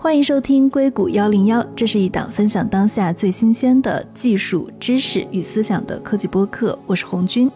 欢迎收听硅谷幺零幺，这是一档分享当下最新鲜的技术知识与思想的科技播客。我是红军。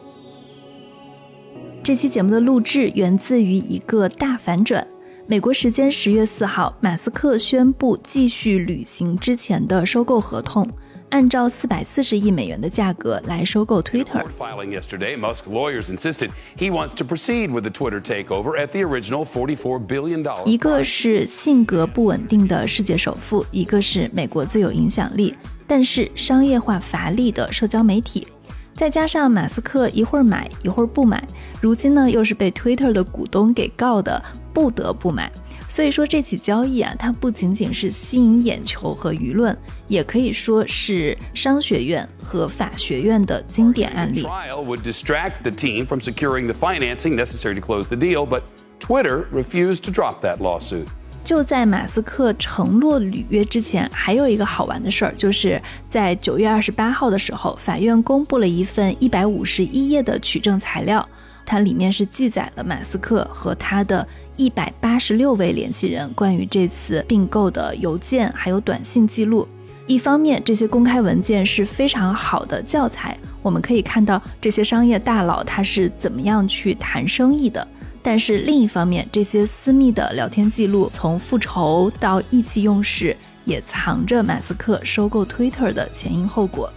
这期节目的录制源自于一个大反转。美国时间十月四号，马斯克宣布继续履行之前的收购合同。按照四百四十亿美元的价格来收购 Twitter。Filing yesterday, Musk lawyers insisted he wants to proceed with the Twitter takeover at the original forty-four billion dollars. 一个是性格不稳定的世界首富，一个是美国最有影响力但是商业化乏力的社交媒体，再加上马斯克一会儿买一会儿不买，如今呢又是被 Twitter 的股东给告的，不得不买。所以说这起交易啊，它不仅仅是吸引眼球和舆论，也可以说是商学院和法学院的经典案例。Trial would distract the team from securing the financing necessary to close the deal, but Twitter refused to drop that lawsuit. 就在马斯克承诺履约之前，还有一个好玩的事儿，就是在九月二十八号的时候，法院公布了一份一百五十一页的取证材料。它里面是记载了马斯克和他的一百八十六位联系人关于这次并购的邮件还有短信记录。一方面，这些公开文件是非常好的教材，我们可以看到这些商业大佬他是怎么样去谈生意的。但是另一方面，这些私密的聊天记录，从复仇到意气用事，也藏着马斯克收购 Twitter 的前因后果。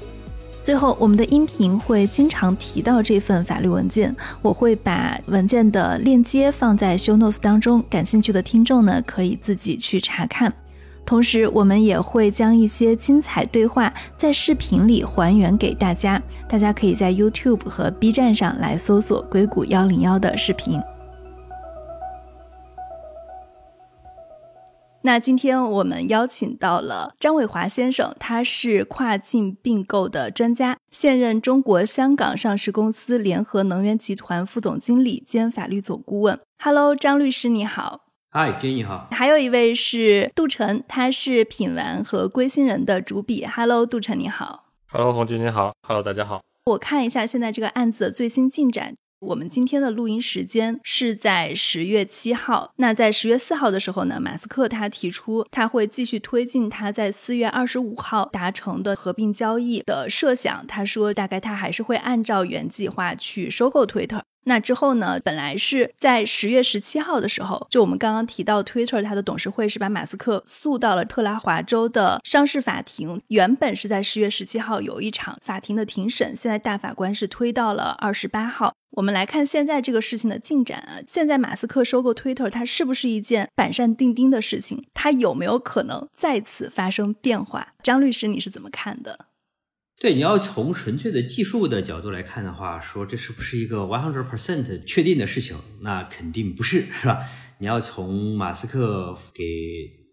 最后，我们的音频会经常提到这份法律文件，我会把文件的链接放在 show notes 当中，感兴趣的听众呢可以自己去查看。同时，我们也会将一些精彩对话在视频里还原给大家，大家可以在 YouTube 和 B 站上来搜索“硅谷幺零幺”的视频。那今天我们邀请到了张伟华先生，他是跨境并购的专家，现任中国香港上市公司联合能源集团副总经理兼法律总顾问。Hello，张律师你好。嗨，金你好。还有一位是杜晨，他是品玩和归心人的主笔。Hello，杜晨你好。Hello，红军你好。Hello，大家好。我看一下现在这个案子的最新进展。我们今天的录音时间是在十月七号。那在十月四号的时候呢，马斯克他提出他会继续推进他在四月二十五号达成的合并交易的设想。他说，大概他还是会按照原计划去收购 Twitter。那之后呢？本来是在十月十七号的时候，就我们刚刚提到，Twitter 它的董事会是把马斯克诉到了特拉华州的商事法庭。原本是在十月十七号有一场法庭的庭审，现在大法官是推到了二十八号。我们来看现在这个事情的进展啊，现在马斯克收购 Twitter，它是不是一件板上钉钉的事情？它有没有可能再次发生变化？张律师，你是怎么看的？对，你要从纯粹的技术的角度来看的话，说这是不是一个 one hundred percent 确定的事情？那肯定不是，是吧？你要从马斯克给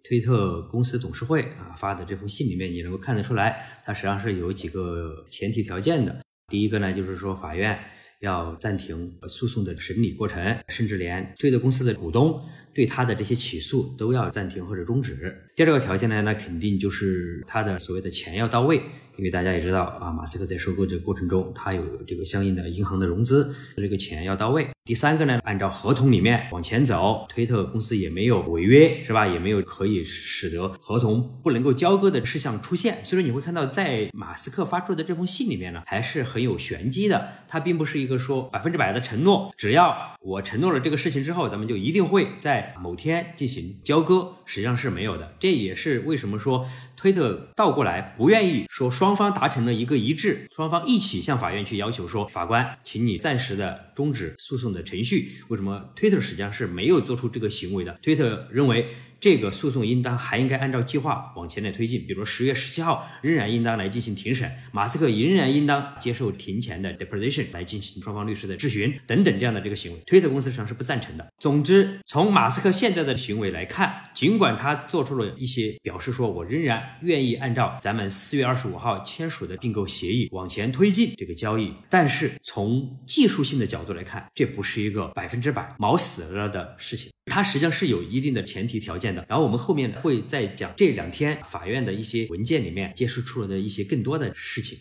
推特公司董事会啊发的这封信里面，你能够看得出来，它实际上是有几个前提条件的。第一个呢，就是说法院要暂停诉讼的审理过程，甚至连推特公司的股东对他的这些起诉都要暂停或者终止。第二个条件呢，那肯定就是他的所谓的钱要到位。因为大家也知道啊，马斯克在收购这个过程中，他有这个相应的银行的融资，这个钱要到位。第三个呢，按照合同里面往前走，推特公司也没有违约，是吧？也没有可以使得合同不能够交割的事项出现。所以说你会看到，在马斯克发出的这封信里面呢，还是很有玄机的。它并不是一个说百分之百的承诺，只要我承诺了这个事情之后，咱们就一定会在某天进行交割，实际上是没有的。这也是为什么说。推特倒过来不愿意说双方达成了一个一致，双方一起向法院去要求说，法官，请你暂时的终止诉讼的程序。为什么推特实际上是没有做出这个行为的？推特认为。这个诉讼应当还应该按照计划往前来推进，比如十月十七号仍然应当来进行庭审，马斯克仍然应当接受庭前的 deposition 来进行双方律师的质询等等这样的这个行为，推特公司上是不赞成的。总之，从马斯克现在的行为来看，尽管他做出了一些表示，说我仍然愿意按照咱们四月二十五号签署的并购协议往前推进这个交易，但是从技术性的角度来看，这不是一个百分之百毛死了的事情。它实际上是有一定的前提条件的，然后我们后面会再讲这两天法院的一些文件里面揭示出了的一些更多的事情。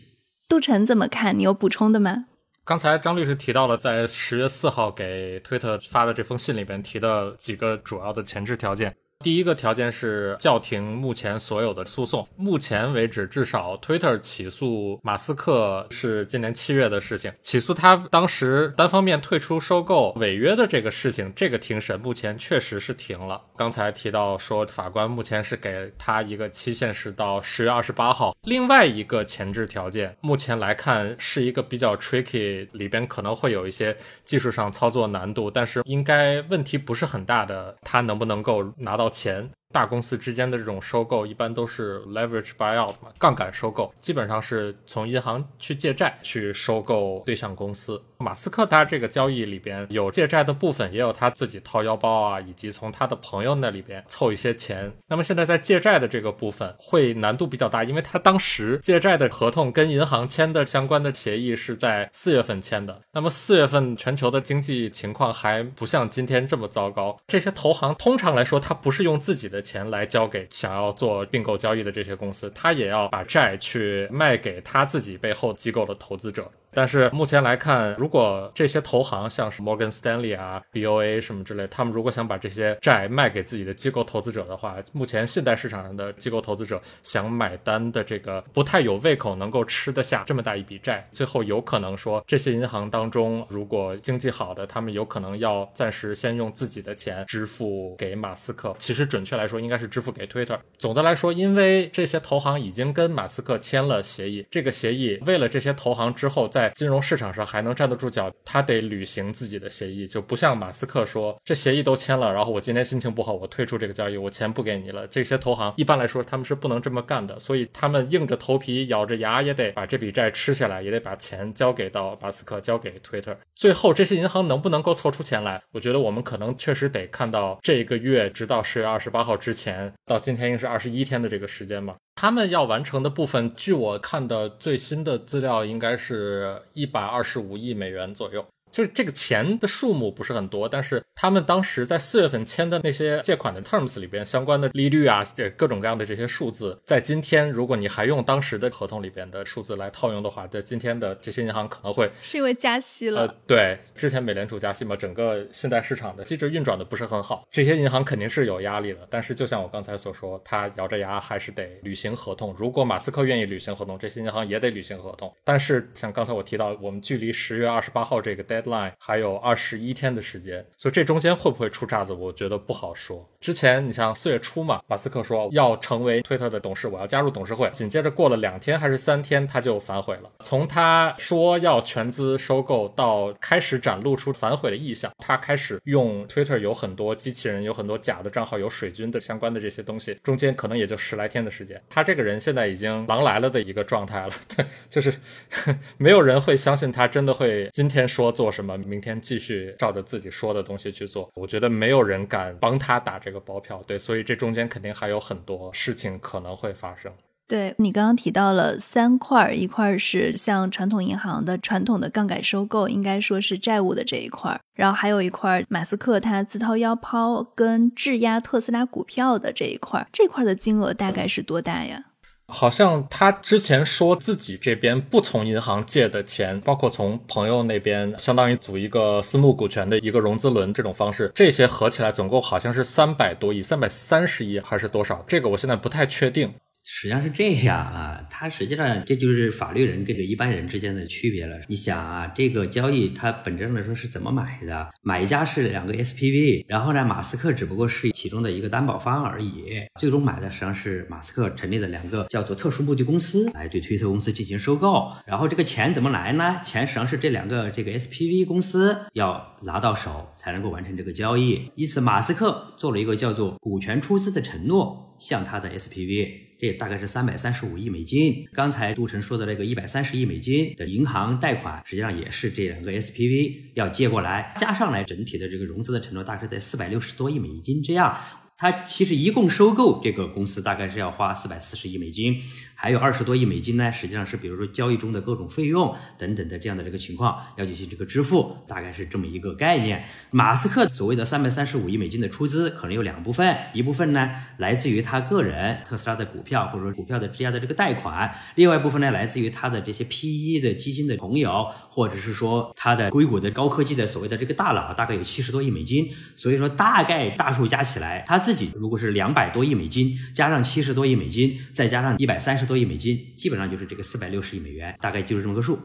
杜晨怎么看？你有补充的吗？刚才张律师提到了在十月四号给推特发的这封信里边提的几个主要的前置条件，第一个条件是叫停目前所有的诉讼。目前为止，至少 Twitter 起诉马斯克是今年七月的事情，起诉他当时单方面退出收购违约的这个事情，这个庭审目前确实是停了。刚才提到说，法官目前是给他一个期限是到十月二十八号。另外一个前置条件，目前来看是一个比较 tricky，里边可能会有一些技术上操作难度，但是应该问题不是很大的。他能不能够拿到钱？大公司之间的这种收购一般都是 leverage buyout 嘛，杠杆收购，基本上是从银行去借债去收购对象公司。马斯克他这个交易里边有借债的部分，也有他自己掏腰包啊，以及从他的朋友那里边凑一些钱。那么现在在借债的这个部分会难度比较大，因为他当时借债的合同跟银行签的相关的协议是在四月份签的。那么四月份全球的经济情况还不像今天这么糟糕，这些投行通常来说他不是用自己的。钱来交给想要做并购交易的这些公司，他也要把债去卖给他自己背后机构的投资者。但是目前来看，如果这些投行像是摩根斯丹利啊、BOA 什么之类，他们如果想把这些债卖给自己的机构投资者的话，目前现代市场上的机构投资者想买单的这个不太有胃口，能够吃得下这么大一笔债。最后有可能说，这些银行当中，如果经济好的，他们有可能要暂时先用自己的钱支付给马斯克。其实准确来说，应该是支付给 Twitter。总的来说，因为这些投行已经跟马斯克签了协议，这个协议为了这些投行之后再在金融市场上还能站得住脚，他得履行自己的协议，就不像马斯克说这协议都签了，然后我今天心情不好，我退出这个交易，我钱不给你了。这些投行一般来说他们是不能这么干的，所以他们硬着头皮咬着牙也得把这笔债吃下来，也得把钱交给到马斯克，交给 Twitter。最后这些银行能不能够凑出钱来？我觉得我们可能确实得看到这个月，直到十月二十八号之前，到今天应该是二十一天的这个时间吧。他们要完成的部分，据我看的最新的资料，应该是一百二十五亿美元左右。就是这个钱的数目不是很多，但是他们当时在四月份签的那些借款的 terms 里边相关的利率啊，这各种各样的这些数字，在今天如果你还用当时的合同里边的数字来套用的话，在今天的这些银行可能会是因为加息了。呃，对，之前美联储加息嘛，整个信贷市场的机制运转的不是很好，这些银行肯定是有压力的。但是就像我刚才所说，他咬着牙还是得履行合同。如果马斯克愿意履行合同，这些银行也得履行合同。但是像刚才我提到，我们距离十月二十八号这个 day。Deadline 还有二十一天的时间，所以这中间会不会出岔子，我觉得不好说。之前你像四月初嘛，马斯克说要成为推特的董事，我要加入董事会。紧接着过了两天还是三天，他就反悔了。从他说要全资收购到开始展露出反悔的意向，他开始用 Twitter 有很多机器人，有很多假的账号，有水军的相关的这些东西，中间可能也就十来天的时间。他这个人现在已经狼来了的一个状态了，对，就是 没有人会相信他真的会今天说做。什么？明天继续照着自己说的东西去做？我觉得没有人敢帮他打这个包票，对，所以这中间肯定还有很多事情可能会发生。对你刚刚提到了三块，一块是像传统银行的传统的杠杆收购，应该说是债务的这一块，然后还有一块马斯克他自掏腰包跟质押特斯拉股票的这一块，这块的金额大概是多大呀？好像他之前说自己这边不从银行借的钱，包括从朋友那边，相当于组一个私募股权的一个融资轮这种方式，这些合起来总共好像是三百多亿，三百三十亿还是多少？这个我现在不太确定。实际上是这样啊，它实际上这就是法律人跟个一般人之间的区别了。你想啊，这个交易它本质上来说是怎么买的？买家是两个 SPV，然后呢，马斯克只不过是其中的一个担保方而已。最终买的实际上是马斯克成立的两个叫做特殊目的公司来对推特公司进行收购。然后这个钱怎么来呢？钱实际上是这两个这个 SPV 公司要拿到手才能够完成这个交易。因此，马斯克做了一个叫做股权出资的承诺，像它的 SPV。这大概是三百三十五亿美金。刚才杜晨说的那个一百三十亿美金的银行贷款，实际上也是这两个 SPV 要借过来，加上来整体的这个融资的承诺，大概在四百六十多亿美金这样。它其实一共收购这个公司大概是要花四百四十亿美金，还有二十多亿美金呢，实际上是比如说交易中的各种费用等等的这样的这个情况要进行这个支付，大概是这么一个概念。马斯克所谓的三百三十五亿美金的出资可能有两部分，一部分呢来自于他个人特斯拉的股票或者说股票的质押的这个贷款，另外一部分呢来自于他的这些 PE 的基金的朋友，或者是说他的硅谷的高科技的所谓的这个大佬，大概有七十多亿美金。所以说大概大数加起来，他自己如果是两百多亿美金，加上七十多亿美金，再加上一百三十多亿美金，基本上就是这个四百六十亿美元，大概就是这么个数。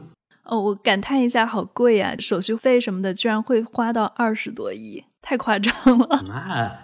哦，我感叹一下，好贵呀！手续费什么的，居然会花到二十多亿，太夸张了。那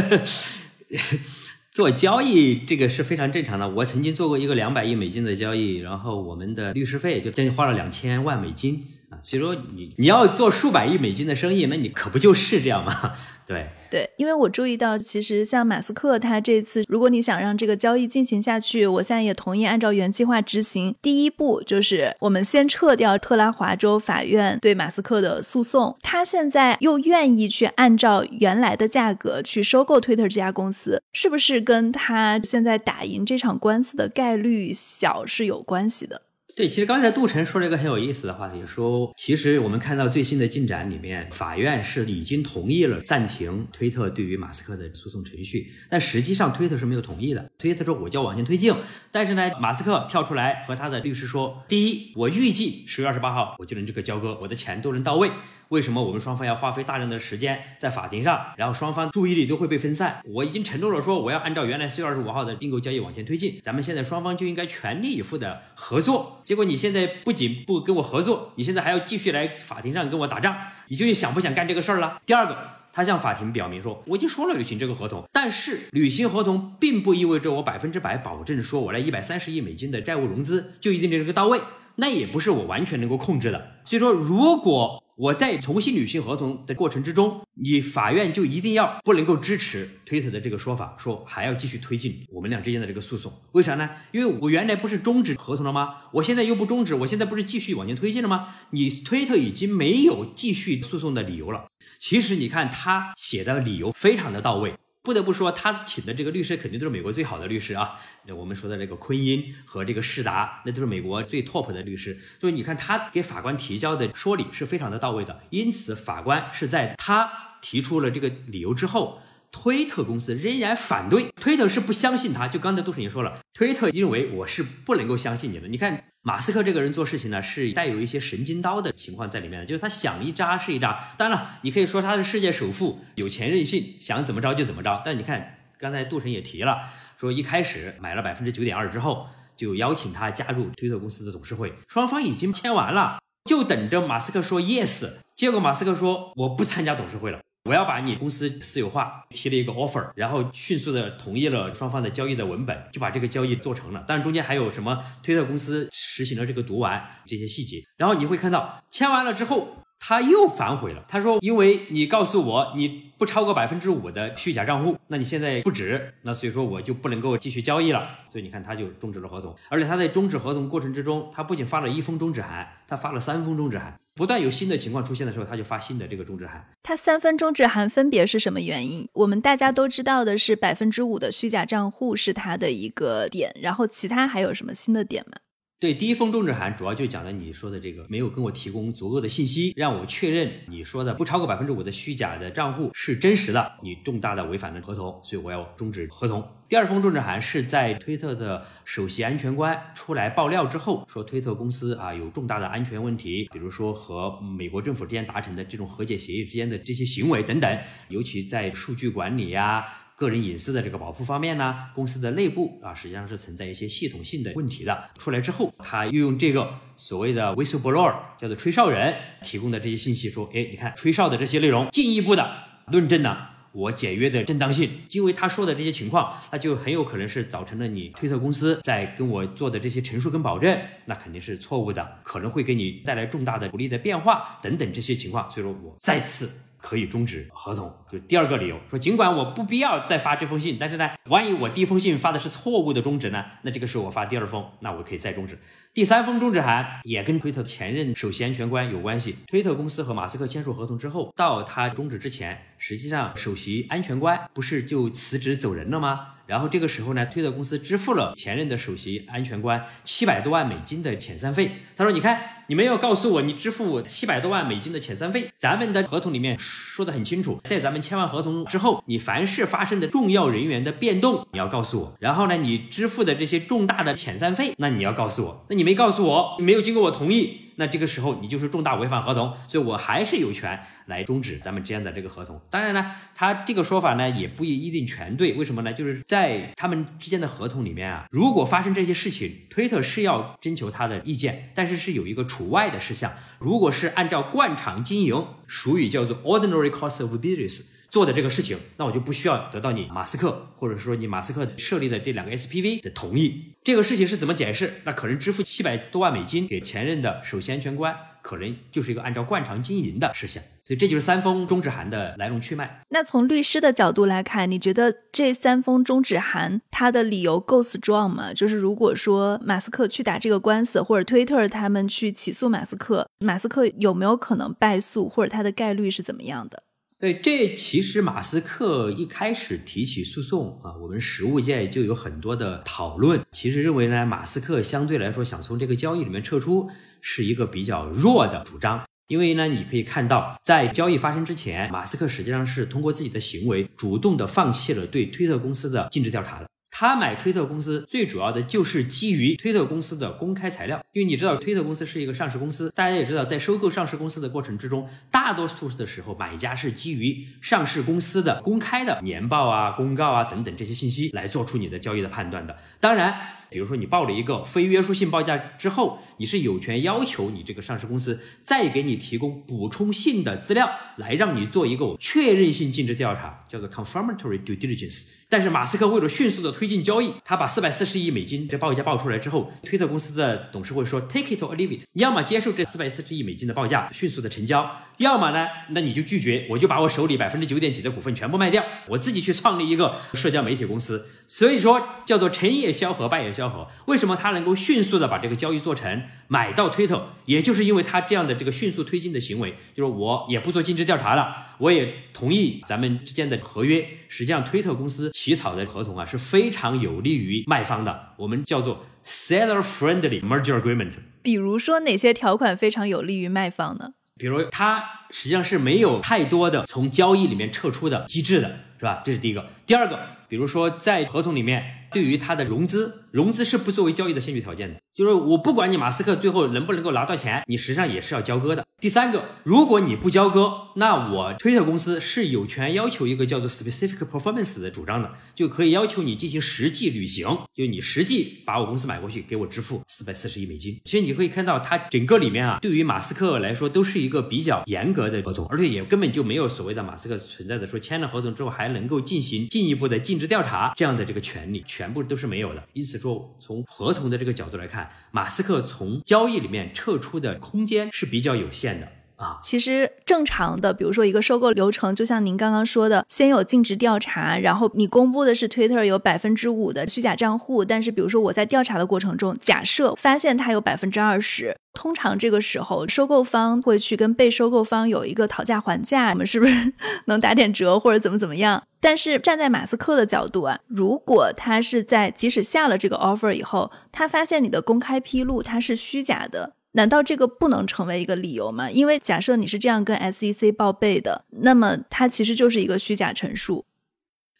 做交易这个是非常正常的。我曾经做过一个两百亿美金的交易，然后我们的律师费就将近花了两千万美金啊。所以说你你要做数百亿美金的生意，那你可不就是这样吗？对对，因为我注意到，其实像马斯克他这次，如果你想让这个交易进行下去，我现在也同意按照原计划执行。第一步就是我们先撤掉特拉华州法院对马斯克的诉讼，他现在又愿意去按照原来的价格去收购 Twitter 这家公司，是不是跟他现在打赢这场官司的概率小是有关系的？对，其实刚才杜晨说了一个很有意思的话题，说其实我们看到最新的进展里面，法院是已经同意了暂停推特对于马斯克的诉讼程序，但实际上推特是没有同意的。推特说我就要往前推进，但是呢，马斯克跳出来和他的律师说，第一，我预计十月二十八号我就能这个交割，我的钱都能到位。为什么我们双方要花费大量的时间在法庭上，然后双方注意力都会被分散？我已经承诺了，说我要按照原来四月二十五号的并购交易往前推进，咱们现在双方就应该全力以赴的合作。结果你现在不仅不跟我合作，你现在还要继续来法庭上跟我打仗，你究竟想不想干这个事儿了？第二个，他向法庭表明说，我已经说了履行这个合同，但是履行合同并不意味着我百分之百保证说我那一百三十亿美金的债务融资就一定能够到位，那也不是我完全能够控制的。所以说，如果我在重新履行合同的过程之中，你法院就一定要不能够支持推特的这个说法，说还要继续推进我们俩之间的这个诉讼。为啥呢？因为我原来不是终止合同了吗？我现在又不终止，我现在不是继续往前推进了吗？你推特已经没有继续诉讼的理由了。其实你看他写的理由非常的到位。不得不说，他请的这个律师肯定都是美国最好的律师啊。那我们说的这个昆因和这个世达，那都是美国最 top 的律师。所以你看，他给法官提交的说理是非常的到位的。因此，法官是在他提出了这个理由之后。推特公司仍然反对，推特是不相信他。就刚才杜晨也说了，推特认为我是不能够相信你的。你看马斯克这个人做事情呢，是带有一些神经刀的情况在里面的，就是他想一扎是一扎。当然了，你可以说他是世界首富，有钱任性，想怎么着就怎么着。但你看刚才杜晨也提了，说一开始买了百分之九点二之后，就邀请他加入推特公司的董事会，双方已经签完了，就等着马斯克说 yes。结果马斯克说我不参加董事会了。我要把你公司私有化，提了一个 offer，然后迅速的同意了双方的交易的文本，就把这个交易做成了。但是中间还有什么推特公司实行了这个读完这些细节，然后你会看到签完了之后他又反悔了，他说因为你告诉我你不超过百分之五的虚假账户，那你现在不止，那所以说我就不能够继续交易了。所以你看他就终止了合同，而且他在终止合同过程之中，他不仅发了一封终止函，他发了三封终止函。不断有新的情况出现的时候，他就发新的这个终止函。他三封终止函分别是什么原因？我们大家都知道的是百分之五的虚假账户是他的一个点，然后其他还有什么新的点吗？对，第一封终止函主要就讲的你说的这个没有跟我提供足够的信息，让我确认你说的不超过百分之五的虚假的账户是真实的，你重大的违反了合同，所以我要终止合同。第二封终止函是在推特的首席安全官出来爆料之后，说推特公司啊有重大的安全问题，比如说和美国政府之间达成的这种和解协议之间的这些行为等等，尤其在数据管理呀。个人隐私的这个保护方面呢，公司的内部啊，实际上是存在一些系统性的问题的。出来之后，他又用这个所谓的 whistleblower，叫做吹哨人提供的这些信息，说，哎，你看吹哨的这些内容，进一步的论证了我解约的正当性。因为他说的这些情况，那就很有可能是造成了你推特公司在跟我做的这些陈述跟保证，那肯定是错误的，可能会给你带来重大的不利的变化等等这些情况。所以说我再次。可以终止合同，就第二个理由说，尽管我不必要再发这封信，但是呢，万一我第一封信发的是错误的终止呢？那这个时候我发第二封，那我可以再终止。第三封终止函也跟推特前任首席安全官有关系。推特公司和马斯克签署合同之后，到他终止之前，实际上首席安全官不是就辞职走人了吗？然后这个时候呢，推特公司支付了前任的首席安全官七百多万美金的遣散费。他说：“你看，你没有告诉我你支付七百多万美金的遣散费，咱们的合同里面说的很清楚，在咱们签完合同之后，你凡是发生的重要人员的变动，你要告诉我。然后呢，你支付的这些重大的遣散费，那你要告诉我。那你你没告诉我，没有经过我同意。那这个时候你就是重大违反合同，所以我还是有权来终止咱们之间的这个合同。当然呢，他这个说法呢也不一定全对。为什么呢？就是在他们之间的合同里面啊，如果发生这些事情，推特是要征求他的意见，但是是有一个除外的事项。如果是按照惯常经营，俗语叫做 ordinary course of business。做的这个事情，那我就不需要得到你马斯克，或者说你马斯克设立的这两个 SPV 的同意。这个事情是怎么解释？那可能支付七百多万美金给前任的首席安全官，可能就是一个按照惯常经营的事项。所以这就是三封终止函的来龙去脉。那从律师的角度来看，你觉得这三封终止函它的理由够 strong 吗？就是如果说马斯克去打这个官司，或者推特他们去起诉马斯克，马斯克有没有可能败诉，或者他的概率是怎么样的？对，这其实马斯克一开始提起诉讼啊，我们实务界就有很多的讨论。其实认为呢，马斯克相对来说想从这个交易里面撤出，是一个比较弱的主张。因为呢，你可以看到，在交易发生之前，马斯克实际上是通过自己的行为，主动的放弃了对推特公司的尽职调查的。他买推特公司最主要的就是基于推特公司的公开材料，因为你知道推特公司是一个上市公司，大家也知道，在收购上市公司的过程之中，大多数的时候买家是基于上市公司的公开的年报啊、公告啊等等这些信息来做出你的交易的判断的。当然。比如说，你报了一个非约束性报价之后，你是有权要求你这个上市公司再给你提供补充性的资料，来让你做一个确认性尽职调查，叫做 confirmatory due diligence。但是马斯克为了迅速的推进交易，他把四百四十亿美金这报价报出来之后，推特公司的董事会说 take it or leave it，你要么接受这四百四十亿美金的报价，迅速的成交，要么呢，那你就拒绝，我就把我手里百分之九点几的股份全部卖掉，我自己去创立一个社交媒体公司。所以说叫做成也萧何，败也萧何。为什么他能够迅速的把这个交易做成，买到推特，也就是因为他这样的这个迅速推进的行为，就是我也不做尽职调查了，我也同意咱们之间的合约。实际上，推特公司起草的合同啊是非常有利于卖方的，我们叫做 seller friendly merger agreement。比如说哪些条款非常有利于卖方呢？比如它实际上是没有太多的从交易里面撤出的机制的，是吧？这是第一个。第二个。比如说，在合同里面，对于它的融资，融资是不作为交易的先决条件的。就是我不管你马斯克最后能不能够拿到钱，你实际上也是要交割的。第三个，如果你不交割，那我推特公司是有权要求一个叫做 specific performance 的主张的，就可以要求你进行实际履行，就你实际把我公司买过去，给我支付四百四十亿美金。其实你可以看到，它整个里面啊，对于马斯克来说都是一个比较严格的合同，而且也根本就没有所谓的马斯克存在的说签了合同之后还能够进行进一步的尽职。调查这样的这个权利全部都是没有的，因此说从合同的这个角度来看，马斯克从交易里面撤出的空间是比较有限的。啊。其实正常的，比如说一个收购流程，就像您刚刚说的，先有尽职调查，然后你公布的是 Twitter 有百分之五的虚假账户，但是比如说我在调查的过程中，假设发现它有百分之二十。通常这个时候，收购方会去跟被收购方有一个讨价还价，我们是不是 能打点折或者怎么怎么样？但是站在马斯克的角度啊，如果他是在即使下了这个 offer 以后，他发现你的公开披露它是虚假的，难道这个不能成为一个理由吗？因为假设你是这样跟 SEC 报备的，那么它其实就是一个虚假陈述。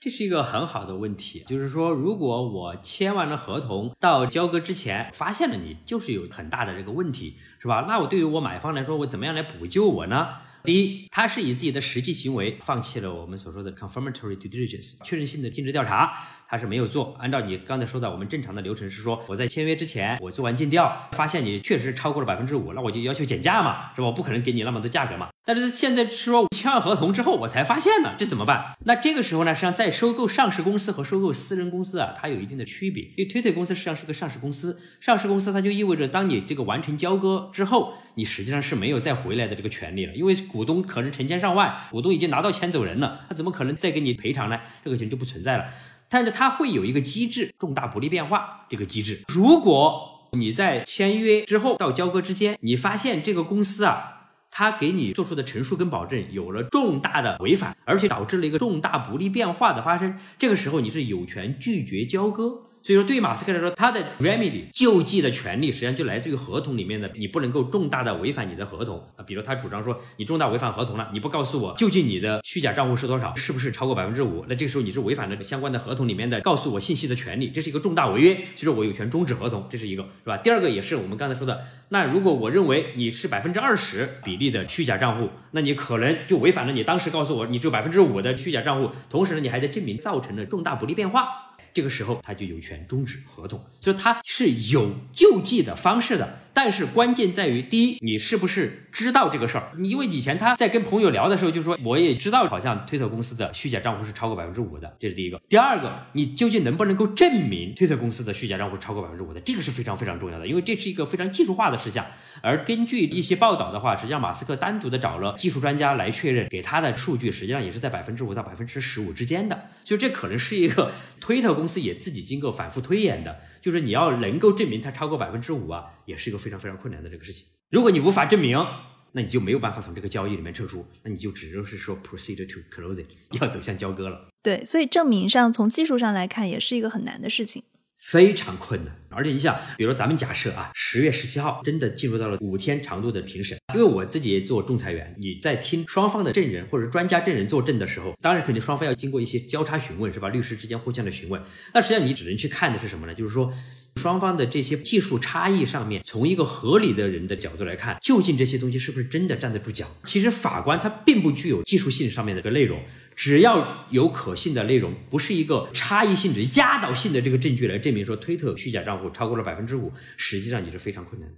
这是一个很好的问题，就是说，如果我签完了合同，到交割之前发现了你就是有很大的这个问题，是吧？那我对于我买方来说，我怎么样来补救我呢？第一，他是以自己的实际行为放弃了我们所说的 confirmatory diligence 确认性的尽职调查，还是没有做。按照你刚才说的，我们正常的流程是说，我在签约之前，我做完尽调，发现你确实超过了百分之五，那我就要求减价嘛，是吧？我不可能给你那么多价格嘛。但是现在说签完合同之后，我才发现了，这怎么办？那这个时候呢，实际上在收购上市公司和收购私人公司啊，它有一定的区别。因为推特公司实际上是个上市公司，上市公司它就意味着，当你这个完成交割之后，你实际上是没有再回来的这个权利了，因为股东可能成千上万，股东已经拿到钱走人了，他怎么可能再给你赔偿呢？这个钱就不存在了。但是它会有一个机制，重大不利变化这个机制。如果你在签约之后到交割之间，你发现这个公司啊。他给你做出的陈述跟保证有了重大的违反，而且导致了一个重大不利变化的发生，这个时候你是有权拒绝交割，所以说，对于马斯克来说，他的 remedy 救济的权利实际上就来自于合同里面的，你不能够重大的违反你的合同啊。比如他主张说，你重大违反合同了，你不告诉我究竟你的虚假账户是多少，是不是超过百分之五？那这个时候你是违反了相关的合同里面的告诉我信息的权利，这是一个重大违约，所以说我有权终止合同，这是一个，是吧？第二个也是我们刚才说的，那如果我认为你是百分之二十比例的虚假账户，那你可能就违反了你当时告诉我你只有百分之五的虚假账户，同时呢，你还得证明造成了重大不利变化。这个时候他就有权终止合同，所以他是有救济的方式的。但是关键在于，第一，你是不是知道这个事儿？因为以前他在跟朋友聊的时候就说，我也知道，好像推特公司的虚假账户是超过百分之五的，这是第一个。第二个，你究竟能不能够证明推特公司的虚假账户超过百分之五的？这个是非常非常重要的，因为这是一个非常技术化的事项。而根据一些报道的话，实际上马斯克单独的找了技术专家来确认，给他的数据实际上也是在百分之五到百分之十五之间的。就这可能是一个推特公司也自己经过反复推演的。就是你要能够证明它超过百分之五啊，也是一个非常非常困难的这个事情。如果你无法证明，那你就没有办法从这个交易里面撤出，那你就只能是说 proceed to closing，要走向交割了。对，所以证明上从技术上来看，也是一个很难的事情。非常困难，而且你想，比如说咱们假设啊，十月十七号真的进入到了五天长度的庭审，因为我自己也做仲裁员，你在听双方的证人或者专家证人作证的时候，当然肯定双方要经过一些交叉询问，是吧？律师之间互相的询问，那实际上你只能去看的是什么呢？就是说。双方的这些技术差异上面，从一个合理的人的角度来看，究竟这些东西是不是真的站得住脚？其实法官他并不具有技术性上面的一个内容，只要有可信的内容，不是一个差异性质、压倒性的这个证据来证明说推特虚假账户超过了百分之五，实际上也是非常困难的。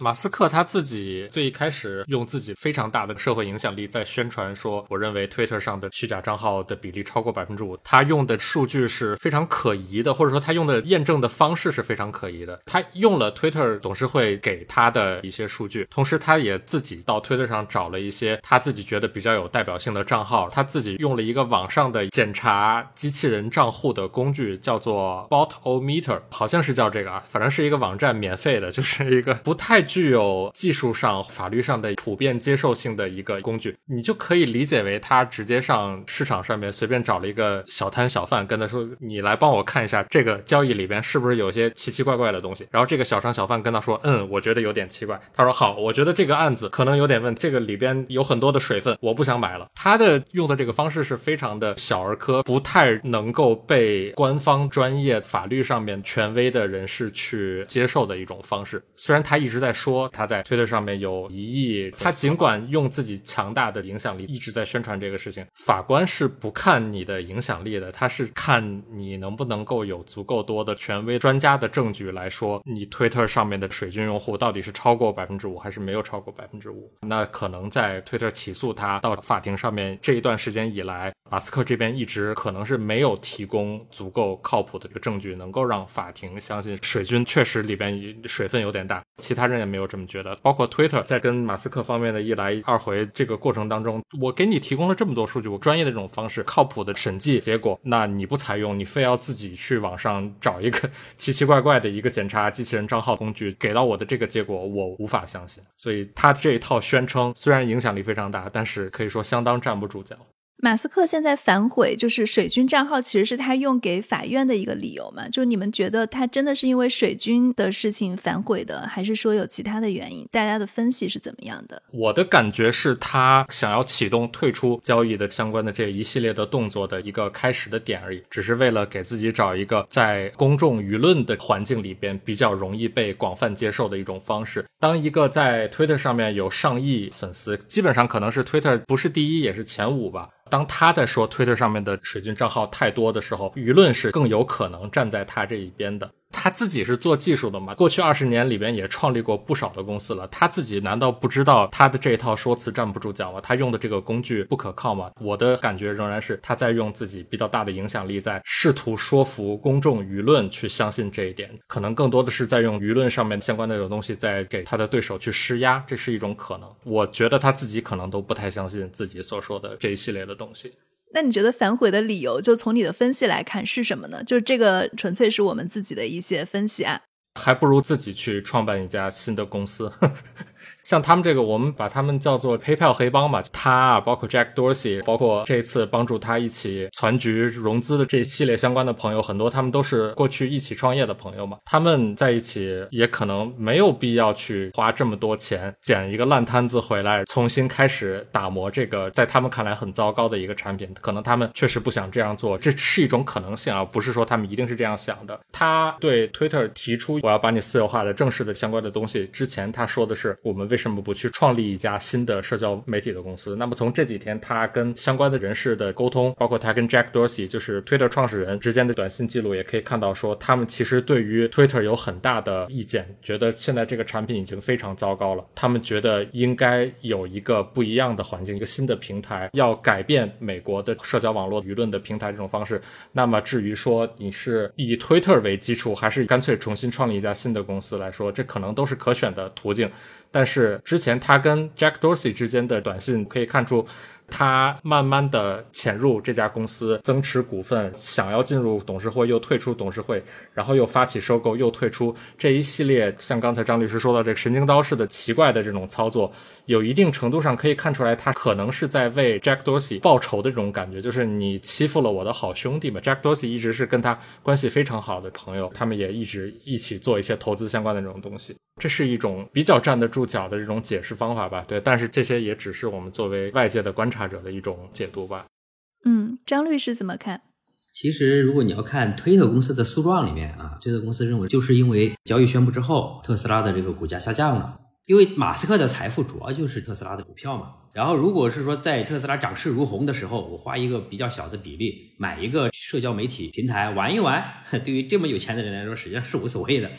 马斯克他自己最一开始用自己非常大的社会影响力在宣传说，我认为 Twitter 上的虚假账号的比例超过百分之五。他用的数据是非常可疑的，或者说他用的验证的方式是非常可疑的。他用了 Twitter 董事会给他的一些数据，同时他也自己到 Twitter 上找了一些他自己觉得比较有代表性的账号，他自己用了一个网上的检查机器人账户的工具，叫做 Botometer，好像是叫这个啊，反正是一个网站，免费的，就是一个不太。具有技术上、法律上的普遍接受性的一个工具，你就可以理解为他直接上市场上面随便找了一个小摊小贩，跟他说：“你来帮我看一下这个交易里边是不是有些奇奇怪怪的东西。”然后这个小商小贩跟他说：“嗯，我觉得有点奇怪。”他说：“好，我觉得这个案子可能有点问，这个里边有很多的水分，我不想买了。”他的用的这个方式是非常的小儿科，不太能够被官方、专业、法律上面权威的人士去接受的一种方式。虽然他一直在。说他在推特上面有一亿，他尽管用自己强大的影响力一直在宣传这个事情，法官是不看你的影响力的，他是看你能不能够有足够多的权威专家的证据来说，你推特上面的水军用户到底是超过百分之五还是没有超过百分之五？那可能在推特起诉他到法庭上面这一段时间以来，马斯克这边一直可能是没有提供足够靠谱的这个证据，能够让法庭相信水军确实里边水分有点大，其他人也。没有这么觉得，包括 Twitter 在跟马斯克方面的一来二回这个过程当中，我给你提供了这么多数据，我专业的这种方式，靠谱的审计结果，那你不采用，你非要自己去网上找一个奇奇怪怪的一个检查机器人账号工具，给到我的这个结果，我无法相信。所以他这一套宣称虽然影响力非常大，但是可以说相当站不住脚。马斯克现在反悔，就是水军账号其实是他用给法院的一个理由嘛？就你们觉得他真的是因为水军的事情反悔的，还是说有其他的原因？大家的分析是怎么样的？我的感觉是他想要启动退出交易的相关的这一系列的动作的一个开始的点而已，只是为了给自己找一个在公众舆论的环境里边比较容易被广泛接受的一种方式。当一个在 Twitter 上面有上亿粉丝，基本上可能是 Twitter 不是第一也是前五吧。当他在说推特上面的水军账号太多的时候，舆论是更有可能站在他这一边的。他自己是做技术的嘛？过去二十年里边也创立过不少的公司了。他自己难道不知道他的这一套说辞站不住脚吗？他用的这个工具不可靠吗？我的感觉仍然是他在用自己比较大的影响力，在试图说服公众舆论去相信这一点。可能更多的是在用舆论上面相关的这种东西，在给他的对手去施压，这是一种可能。我觉得他自己可能都不太相信自己所说的这一系列的东西。那你觉得反悔的理由，就从你的分析来看是什么呢？就是这个纯粹是我们自己的一些分析啊，还不如自己去创办一家新的公司。像他们这个，我们把他们叫做 PayPal 黑帮嘛，他啊，包括 Jack Dorsey，包括这次帮助他一起攒局融资的这系列相关的朋友，很多他们都是过去一起创业的朋友嘛。他们在一起也可能没有必要去花这么多钱捡一个烂摊子回来，重新开始打磨这个在他们看来很糟糕的一个产品。可能他们确实不想这样做，这是一种可能性啊，不是说他们一定是这样想的。他对 Twitter 提出我要把你私有化的正式的相关的东西之前，他说的是我们为为什么不去创立一家新的社交媒体的公司？那么从这几天他跟相关的人士的沟通，包括他跟 Jack Dorsey 就是 Twitter 创始人之间的短信记录，也可以看到说他们其实对于 Twitter 有很大的意见，觉得现在这个产品已经非常糟糕了。他们觉得应该有一个不一样的环境，一个新的平台，要改变美国的社交网络舆论的平台这种方式。那么至于说你是以 Twitter 为基础，还是干脆重新创立一家新的公司来说，这可能都是可选的途径。但是之前他跟 Jack Dorsey 之间的短信可以看出。他慢慢的潜入这家公司，增持股份，想要进入董事会，又退出董事会，然后又发起收购，又退出，这一系列像刚才张律师说到这个神经刀似的奇怪的这种操作，有一定程度上可以看出来，他可能是在为 Jack Dorsey 报仇的这种感觉，就是你欺负了我的好兄弟嘛。Jack Dorsey 一直是跟他关系非常好的朋友，他们也一直一起做一些投资相关的这种东西。这是一种比较站得住脚的这种解释方法吧，对，但是这些也只是我们作为外界的观察者的一种解读吧。嗯，张律师怎么看？其实，如果你要看推特公司的诉状里面啊，推特公司认为就是因为交易宣布之后，特斯拉的这个股价下降了，因为马斯克的财富主要就是特斯拉的股票嘛。然后，如果是说在特斯拉涨势如虹的时候，我花一个比较小的比例买一个社交媒体平台玩一玩，对于这么有钱的人来说，实际上是无所谓的。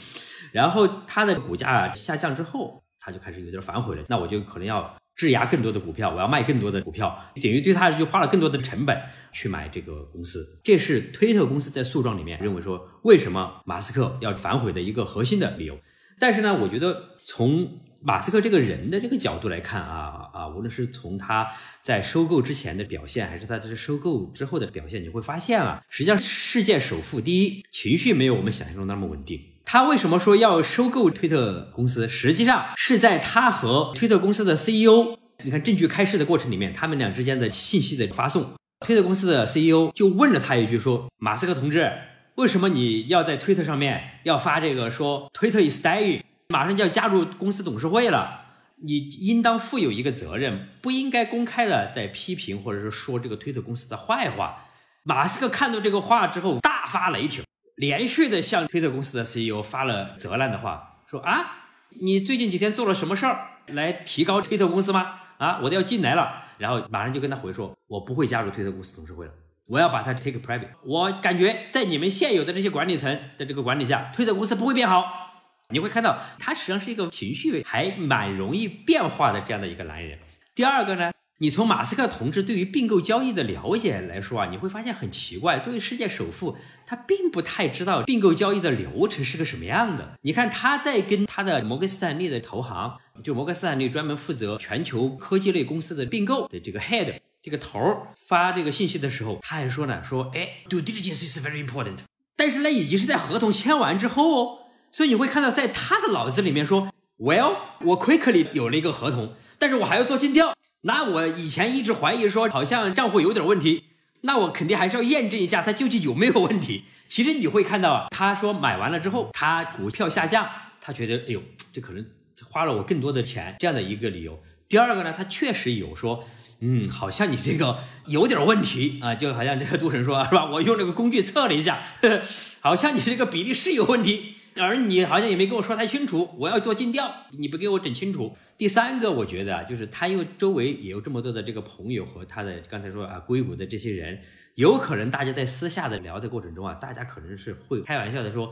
然后它的股价下降之后，他就开始有点反悔了。那我就可能要质押更多的股票，我要卖更多的股票，等于对他就花了更多的成本去买这个公司。这是推特公司在诉状里面认为说，为什么马斯克要反悔的一个核心的理由。但是呢，我觉得从马斯克这个人的这个角度来看啊啊，无论是从他在收购之前的表现，还是他这收购之后的表现，你会发现啊，实际上世界首富第一情绪没有我们想象中那么稳定。他为什么说要收购推特公司？实际上是在他和推特公司的 CEO，你看证据开示的过程里面，他们俩之间的信息的发送，推特公司的 CEO 就问了他一句说：“马斯克同志，为什么你要在推特上面要发这个说推特 is dying，马上就要加入公司董事会了？你应当负有一个责任，不应该公开的在批评或者是说这个推特公司的坏话。”马斯克看到这个话之后大发雷霆。连续的向推特公司的 CEO 发了责难的话，说啊，你最近几天做了什么事儿来提高推特公司吗？啊，我都要进来了，然后马上就跟他回说，我不会加入推特公司董事会了，我要把它 take private。我感觉在你们现有的这些管理层的这个管理下，推特公司不会变好。你会看到他实际上是一个情绪还蛮容易变化的这样的一个男人。第二个呢？你从马斯克同志对于并购交易的了解来说啊，你会发现很奇怪。作为世界首富，他并不太知道并购交易的流程是个什么样的。你看他在跟他的摩根斯坦利的投行，就摩根斯坦利专门负责全球科技类公司的并购的这个 head 这个头儿发这个信息的时候，他还说呢，说哎，due diligence is very important。但是呢，已经是在合同签完之后哦，所以你会看到在他的脑子里面说，well，我 quickly 有了一个合同，但是我还要做尽调。那我以前一直怀疑说，好像账户有点问题，那我肯定还是要验证一下它究竟有没有问题。其实你会看到啊，他说买完了之后，他股票下降，他觉得，哎呦，这可能花了我更多的钱这样的一个理由。第二个呢，他确实有说，嗯，好像你这个有点问题啊，就好像这个杜神说是吧？我用这个工具测了一下，呵 呵好像你这个比例是有问题。而你好像也没跟我说太清楚，我要做尽调，你不给我整清楚。第三个，我觉得啊，就是他因为周围也有这么多的这个朋友和他的刚才说啊硅谷的这些人，有可能大家在私下的聊的过程中啊，大家可能是会开玩笑的说，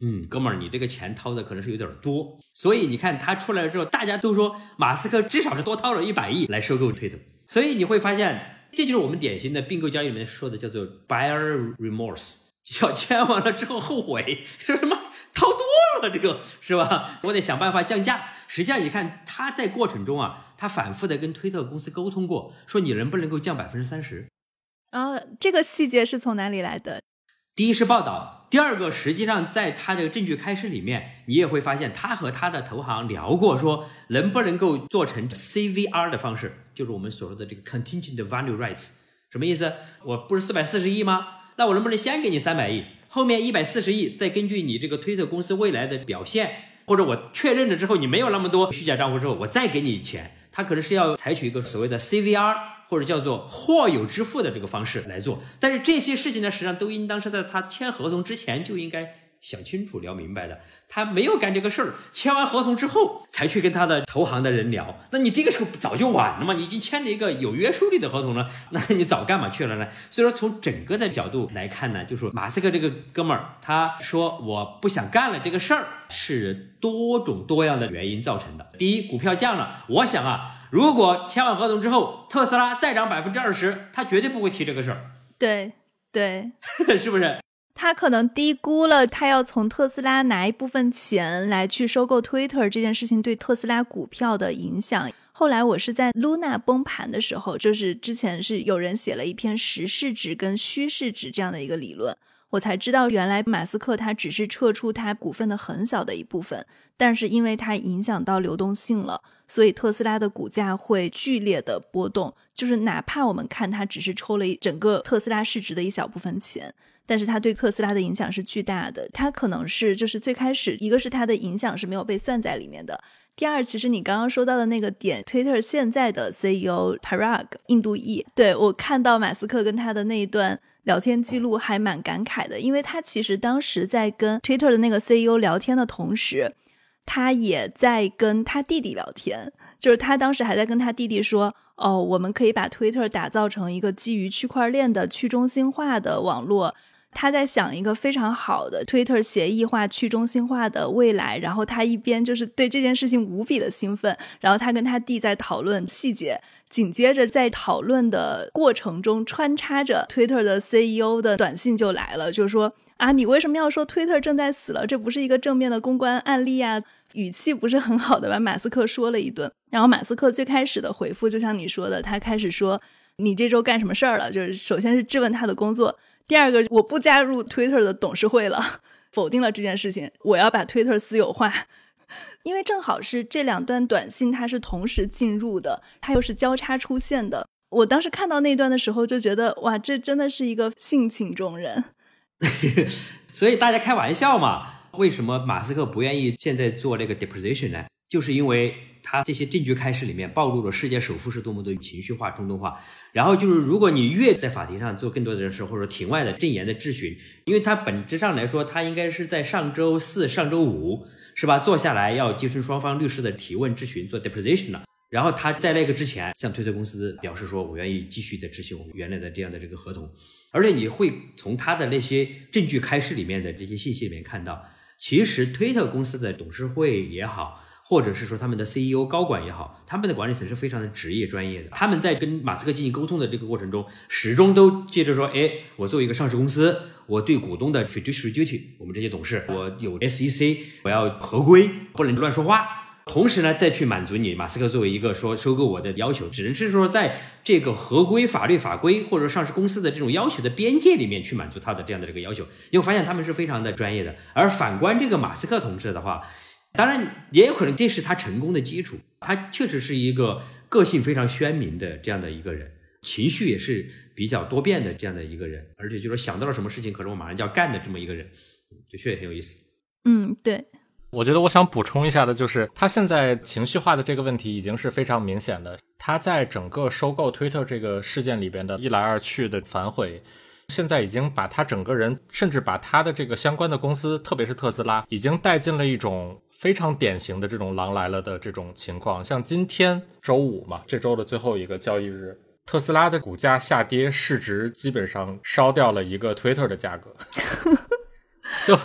嗯，哥们儿，你这个钱掏的可能是有点多。所以你看他出来了之后，大家都说马斯克至少是多掏了一百亿来收购推特。所以你会发现，这就是我们典型的并购交易里面说的叫做 buyer remorse。叫签完了之后后悔，说什么了这个是吧？我得想办法降价。实际上你看他在过程中啊，他反复的跟推特公司沟通过，说你能不能够降百分之三十？然后这个细节是从哪里来的？第一是报道，第二个实际上在他的证据开示里面，你也会发现他和他的投行聊过，说能不能够做成 CVR 的方式，就是我们所说的这个 contingent value rights，什么意思？我不是四百四十亿吗？那我能不能先给你三百亿，后面一百四十亿再根据你这个推特公司未来的表现，或者我确认了之后你没有那么多虚假账户之后，我再给你钱？他可能是要采取一个所谓的 CVR。或者叫做或有支付的这个方式来做，但是这些事情呢，实际上都应当是在他签合同之前就应该想清楚、聊明白的。他没有干这个事儿，签完合同之后才去跟他的投行的人聊，那你这个时候早就晚了嘛？你已经签了一个有约束力的合同了，那你早干嘛去了呢？所以说，从整个的角度来看呢，就说马斯克这个哥们儿，他说我不想干了这个事儿，是多种多样的原因造成的。第一，股票降了，我想啊。如果签完合同之后，特斯拉再涨百分之二十，他绝对不会提这个事儿。对对，是不是？他可能低估了他要从特斯拉拿一部分钱来去收购 Twitter 这件事情对特斯拉股票的影响。后来我是在 Luna 崩盘的时候，就是之前是有人写了一篇实市值跟虚市值这样的一个理论。我才知道，原来马斯克他只是撤出他股份的很小的一部分，但是因为它影响到流动性了，所以特斯拉的股价会剧烈的波动。就是哪怕我们看它只是抽了一整个特斯拉市值的一小部分钱，但是它对特斯拉的影响是巨大的。它可能是就是最开始一个是它的影响是没有被算在里面的。第二，其实你刚刚说到的那个点，Twitter 现在的 CEO Parag 印度裔，对我看到马斯克跟他的那一段。聊天记录还蛮感慨的，因为他其实当时在跟 Twitter 的那个 CEO 聊天的同时，他也在跟他弟弟聊天，就是他当时还在跟他弟弟说：“哦，我们可以把 Twitter 打造成一个基于区块链的去中心化的网络。”他在想一个非常好的 Twitter 协议化、去中心化的未来，然后他一边就是对这件事情无比的兴奋，然后他跟他弟在讨论细节。紧接着，在讨论的过程中穿插着 Twitter 的 CEO 的短信就来了，就是说啊，你为什么要说 Twitter 正在死了？这不是一个正面的公关案例啊！语气不是很好的，把马斯克说了一顿。然后马斯克最开始的回复，就像你说的，他开始说你这周干什么事儿了？就是首先是质问他的工作，第二个我不加入 Twitter 的董事会了，否定了这件事情，我要把 Twitter 私有化。因为正好是这两段短信，它是同时进入的，它又是交叉出现的。我当时看到那段的时候，就觉得哇，这真的是一个性情中人。所以大家开玩笑嘛，为什么马斯克不愿意现在做这个 deposition 呢？就是因为他这些证据开始里面暴露了世界首富是多么的情绪化、中东化。然后就是，如果你越在法庭上做更多的人事，或者庭外的证言的质询，因为他本质上来说，他应该是在上周四、上周五。是吧？坐下来要接受双方律师的提问质询，做 deposition 了。然后他在那个之前向推特公司表示说，我愿意继续的执行我们原来的这样的这个合同。而且你会从他的那些证据开示里面的这些信息里面看到，其实推特公司的董事会也好。或者是说他们的 CEO 高管也好，他们的管理层是非常的职业专业的。他们在跟马斯克进行沟通的这个过程中，始终都接着说：“哎，我作为一个上市公司，我对股东的 fiduciary duty，我们这些董事，我有 SEC，我要合规，不能乱说话。同时呢，再去满足你马斯克作为一个说收购我的要求，只能是说在这个合规法律法规或者上市公司的这种要求的边界里面去满足他的这样的这个要求。因为发现他们是非常的专业的。而反观这个马斯克同志的话。当然，也有可能这是他成功的基础。他确实是一个个性非常鲜明的这样的一个人，情绪也是比较多变的这样的一个人，而且就是想到了什么事情，可能我马上就要干的这么一个人，就确实很有意思。嗯，对。我觉得我想补充一下的就是，他现在情绪化的这个问题已经是非常明显的。他在整个收购推特这个事件里边的一来二去的反悔。现在已经把他整个人，甚至把他的这个相关的公司，特别是特斯拉，已经带进了一种非常典型的这种“狼来了”的这种情况。像今天周五嘛，这周的最后一个交易日，特斯拉的股价下跌，市值基本上烧掉了一个 Twitter 的价格，就。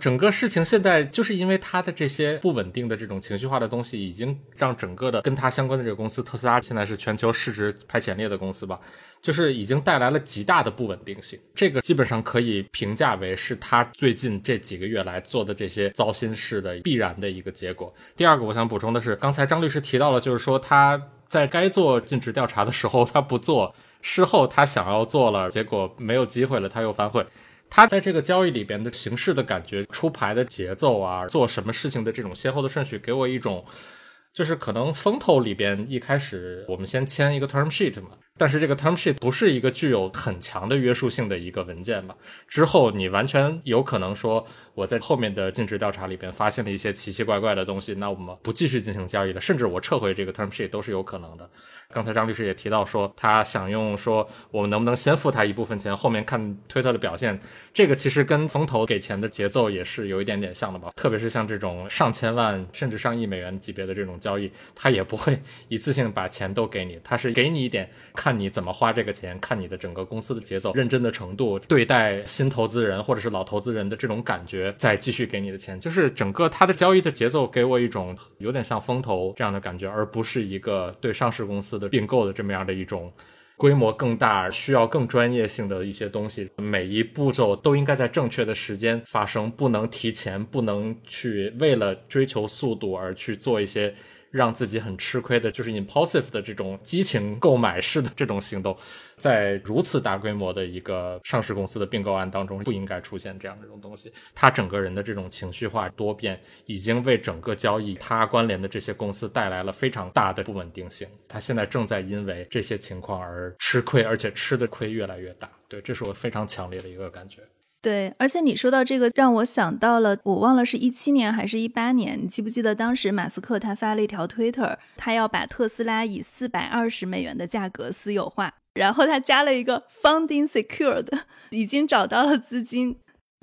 整个事情现在就是因为他的这些不稳定的这种情绪化的东西，已经让整个的跟他相关的这个公司特斯拉现在是全球市值排前列的公司吧，就是已经带来了极大的不稳定性。这个基本上可以评价为是他最近这几个月来做的这些糟心事的必然的一个结果。第二个我想补充的是，刚才张律师提到了，就是说他在该做尽职调查的时候他不做，事后他想要做了，结果没有机会了，他又反悔。他在这个交易里边的形式的感觉、出牌的节奏啊，做什么事情的这种先后的顺序，给我一种，就是可能风投里边一开始我们先签一个 term sheet 嘛。但是这个 term sheet 不是一个具有很强的约束性的一个文件吧？之后你完全有可能说，我在后面的尽职调查里边发现了一些奇奇怪怪的东西，那我们不继续进行交易了，甚至我撤回这个 term sheet 都是有可能的。刚才张律师也提到说，他想用说我们能不能先付他一部分钱，后面看推特的表现。这个其实跟风投给钱的节奏也是有一点点像的吧？特别是像这种上千万甚至上亿美元级别的这种交易，他也不会一次性把钱都给你，他是给你一点看。看你怎么花这个钱，看你的整个公司的节奏、认真的程度，对待新投资人或者是老投资人的这种感觉，再继续给你的钱，就是整个它的交易的节奏给我一种有点像风投这样的感觉，而不是一个对上市公司的并购的这么样的一种规模更大、需要更专业性的一些东西。每一步骤都应该在正确的时间发生，不能提前，不能去为了追求速度而去做一些。让自己很吃亏的，就是 impulsive 的这种激情购买式的这种行动，在如此大规模的一个上市公司的并购案当中，不应该出现这样的一种东西。他整个人的这种情绪化多变，已经为整个交易他关联的这些公司带来了非常大的不稳定性。他现在正在因为这些情况而吃亏，而且吃的亏越来越大。对，这是我非常强烈的一个感觉。对，而且你说到这个，让我想到了，我忘了是一七年还是一八年，你记不记得当时马斯克他发了一条推特，他要把特斯拉以四百二十美元的价格私有化，然后他加了一个 funding secured，已经找到了资金。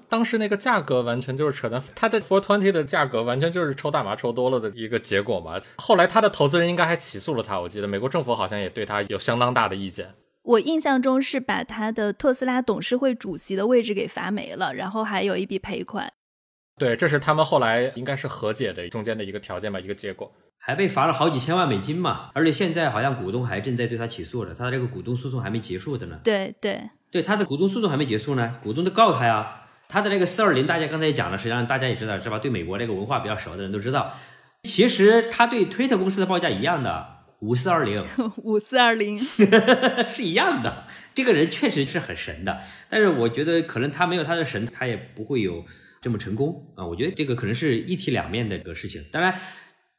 当时那个价格完全就是扯淡，他的 four twenty 的价格完全就是抽大麻抽多了的一个结果嘛。后来他的投资人应该还起诉了他，我记得美国政府好像也对他有相当大的意见。我印象中是把他的特斯拉董事会主席的位置给罚没了，然后还有一笔赔款。对，这是他们后来应该是和解的中间的一个条件吧，一个结果。还被罚了好几千万美金嘛，而且现在好像股东还正在对他起诉了，他的这个股东诉讼还没结束的呢。对对对，他的股东诉讼还没结束呢，股东都告他呀。他的那个四二零，大家刚才也讲了，实际上大家也知道是吧？对美国这个文化比较熟的人都知道，其实他对推特公司的报价一样的。五四二零，五四二零 是一样的。这个人确实是很神的，但是我觉得可能他没有他的神，他也不会有这么成功啊。我觉得这个可能是一体两面的一个事情。当然，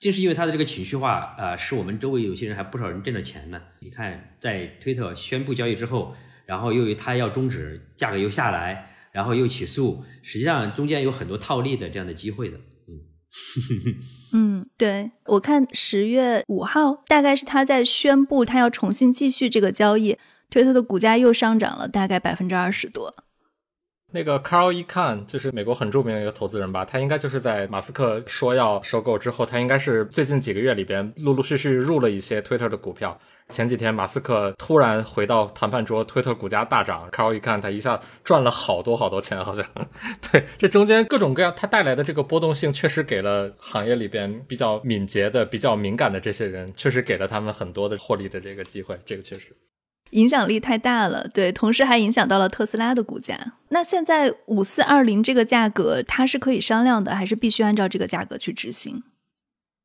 正是因为他的这个情绪化啊，使我们周围有些人还不少人挣了钱呢。你看，在推特宣布交易之后，然后由于他要终止，价格又下来，然后又起诉，实际上中间有很多套利的这样的机会的。嗯。嗯，对我看十月五号，大概是他在宣布他要重新继续这个交易，推特的股价又上涨了大概百分之二十多。那个 Carl Icahn 就是美国很著名的一个投资人吧，他应该就是在马斯克说要收购之后，他应该是最近几个月里边陆陆续续入了一些推特的股票。前几天马斯克突然回到谈判桌，推特股价大涨，Carl 一看他一下赚了好多好多钱，好像。对，这中间各种各样他带来的这个波动性，确实给了行业里边比较敏捷的、比较敏感的这些人，确实给了他们很多的获利的这个机会，这个确实。影响力太大了，对，同时还影响到了特斯拉的股价。那现在五四二零这个价格，它是可以商量的，还是必须按照这个价格去执行？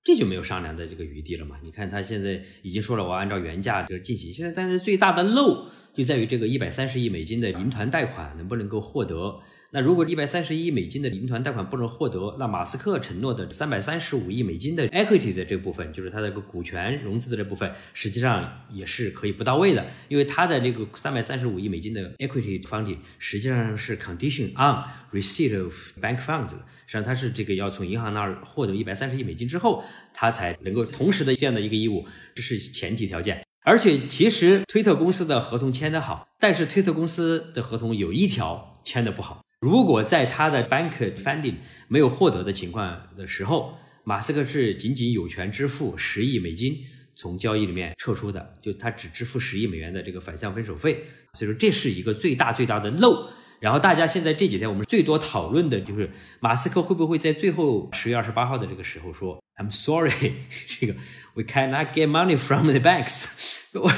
这就没有商量的这个余地了嘛？你看，他现在已经说了，我按照原价就进行。现在，但是最大的漏就在于这个一百三十亿美金的银团贷款能不能够获得。那如果一百三十亿美金的银团贷款不能获得，那马斯克承诺的三百三十五亿美金的 equity 的这部分，就是他的个股权融资的这部分，实际上也是可以不到位的，因为他的这个三百三十五亿美金的 equity funding 实际上是 condition on receipt of bank funds，实际上他是这个要从银行那儿获得一百三十亿美金之后，他才能够同时的这样的一个义务，这是前提条件。而且其实推特公司的合同签得好，但是推特公司的合同有一条签的不好。如果在他的 bank funding 没有获得的情况的时候，马斯克是仅仅有权支付十亿美金从交易里面撤出的，就他只支付十亿美元的这个反向分手费。所以说这是一个最大最大的漏。然后大家现在这几天我们最多讨论的就是马斯克会不会在最后十月二十八号的这个时候说 I'm sorry，这个 we cannot get money from the banks，我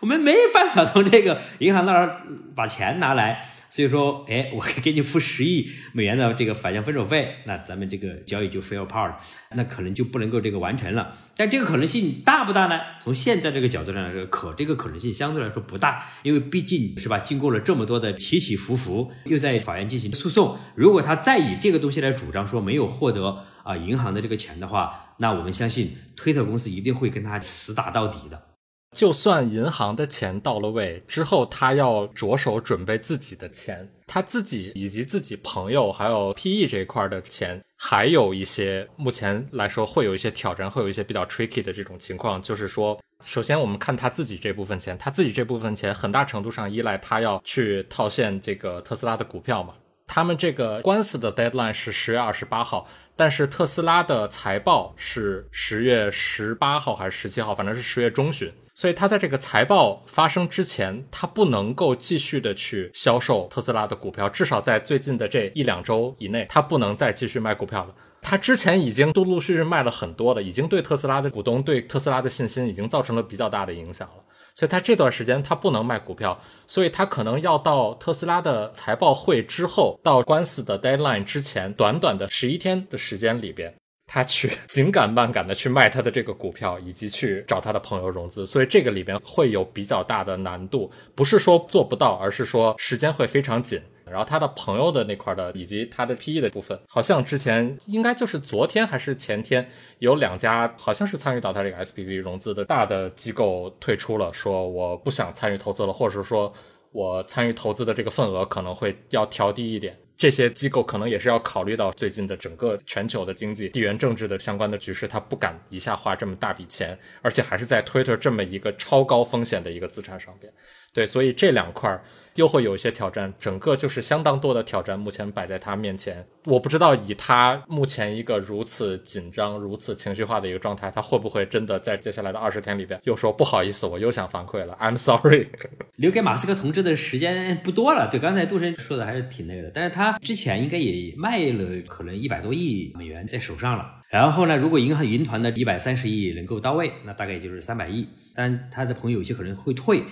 我们没办法从这个银行那儿把钱拿来。所以说，哎，我给你付十亿美元的这个反向分手费，那咱们这个交易就 fail apart，那可能就不能够这个完成了。但这个可能性大不大呢？从现在这个角度上来说，可这个可能性相对来说不大，因为毕竟是吧，经过了这么多的起起伏伏，又在法院进行诉讼，如果他再以这个东西来主张说没有获得啊银行的这个钱的话，那我们相信推特公司一定会跟他死打到底的。就算银行的钱到了位之后，他要着手准备自己的钱，他自己以及自己朋友还有 PE 这一块的钱，还有一些目前来说会有一些挑战，会有一些比较 tricky 的这种情况。就是说，首先我们看他自己这部分钱，他自己这部分钱很大程度上依赖他要去套现这个特斯拉的股票嘛。他们这个官司的 deadline 是十月二十八号，但是特斯拉的财报是十月十八号还是十七号，反正是十月中旬。所以他在这个财报发生之前，他不能够继续的去销售特斯拉的股票，至少在最近的这一两周以内，他不能再继续卖股票了。他之前已经陆陆续续卖了很多了，已经对特斯拉的股东对特斯拉的信心已经造成了比较大的影响了。所以他这段时间他不能卖股票，所以他可能要到特斯拉的财报会之后，到官司的 deadline 之前，短短的十一天的时间里边。他去紧赶慢赶的去卖他的这个股票，以及去找他的朋友融资，所以这个里边会有比较大的难度，不是说做不到，而是说时间会非常紧。然后他的朋友的那块的，以及他的 PE 的部分，好像之前应该就是昨天还是前天，有两家好像是参与到他这个 SPV 融资的大的机构退出了，说我不想参与投资了，或者说我参与投资的这个份额可能会要调低一点。这些机构可能也是要考虑到最近的整个全球的经济、地缘政治的相关的局势，他不敢一下花这么大笔钱，而且还是在 Twitter 这么一个超高风险的一个资产上边。对，所以这两块儿。又会有一些挑战，整个就是相当多的挑战，目前摆在他面前。我不知道以他目前一个如此紧张、如此情绪化的一个状态，他会不会真的在接下来的二十天里边又说不好意思，我又想反馈了，I'm sorry。留给马斯克同志的时间不多了。对，刚才杜生说的还是挺那个的，但是他之前应该也卖了可能一百多亿美元在手上了。然后呢，如果银行银团的一百三十亿能够到位，那大概也就是三百亿。但，他的朋友有些可能会退。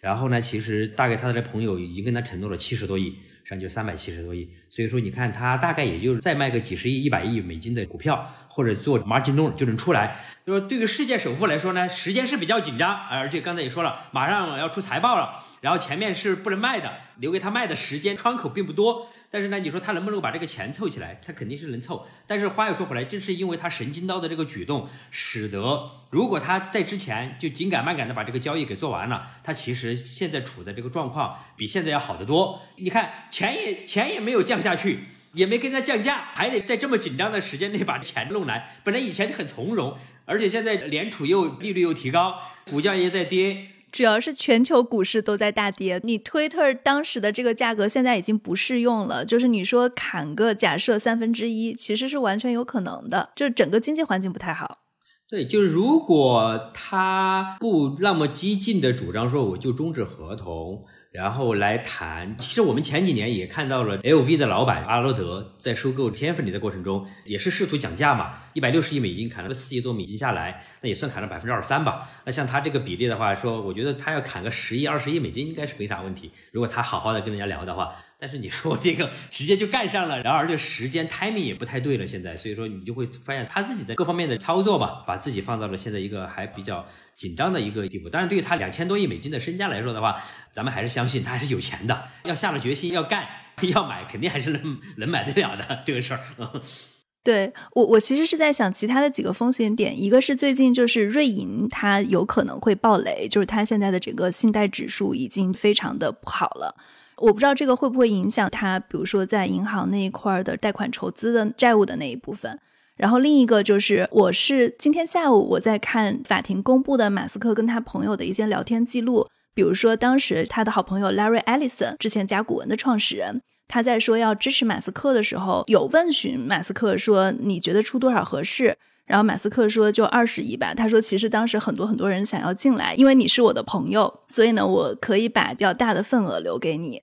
然后呢，其实大概他的朋友已经跟他承诺了七十多亿，实际上就三百七十多亿。所以说，你看他大概也就是再卖个几十亿、一百亿美金的股票，或者做 margin loan 就能出来。就说对于世界首富来说呢，时间是比较紧张，而且刚才也说了，马上要出财报了。然后前面是不能卖的，留给他卖的时间窗口并不多。但是呢，你说他能不能把这个钱凑起来？他肯定是能凑。但是话又说回来，正是因为他神经刀的这个举动，使得如果他在之前就紧赶慢赶的把这个交易给做完了，他其实现在处的这个状况比现在要好得多。你看钱也钱也没有降下去，也没跟他降价，还得在这么紧张的时间内把钱弄来。本来以前很从容，而且现在联储又利率又提高，股价也在跌。主要是全球股市都在大跌，你 Twitter 当时的这个价格现在已经不适用了。就是你说砍个假设三分之一，其实是完全有可能的。就是整个经济环境不太好。对，就是如果他不那么激进的主张说我就终止合同。然后来谈，其实我们前几年也看到了 LV 的老板阿罗德在收购 Tiffany 的过程中，也是试图讲价嘛，一百六十亿美金砍了四亿多美金下来，那也算砍了百分之二十三吧。那像他这个比例的话，说我觉得他要砍个十亿、二十亿美金应该是没啥问题。如果他好好的跟人家聊的话。但是你说这个 直接就干上了，然而这时间 timing 也不太对了，现在，所以说你就会发现他自己在各方面的操作吧，把自己放到了现在一个还比较紧张的一个地步。当然，对于他两千多亿美金的身家来说的话，咱们还是相信他还是有钱的，要下了决心要干要买，肯定还是能能买得了的这个事儿。对我，我其实是在想其他的几个风险点，一个是最近就是瑞银它有可能会爆雷，就是它现在的整个信贷指数已经非常的不好了。我不知道这个会不会影响他，比如说在银行那一块的贷款筹资的债务的那一部分。然后另一个就是，我是今天下午我在看法庭公布的马斯克跟他朋友的一些聊天记录，比如说当时他的好朋友 Larry Ellison，之前甲骨文的创始人，他在说要支持马斯克的时候，有问询马斯克说你觉得出多少合适？然后马斯克说就二十亿吧。他说其实当时很多很多人想要进来，因为你是我的朋友，所以呢我可以把比较大的份额留给你。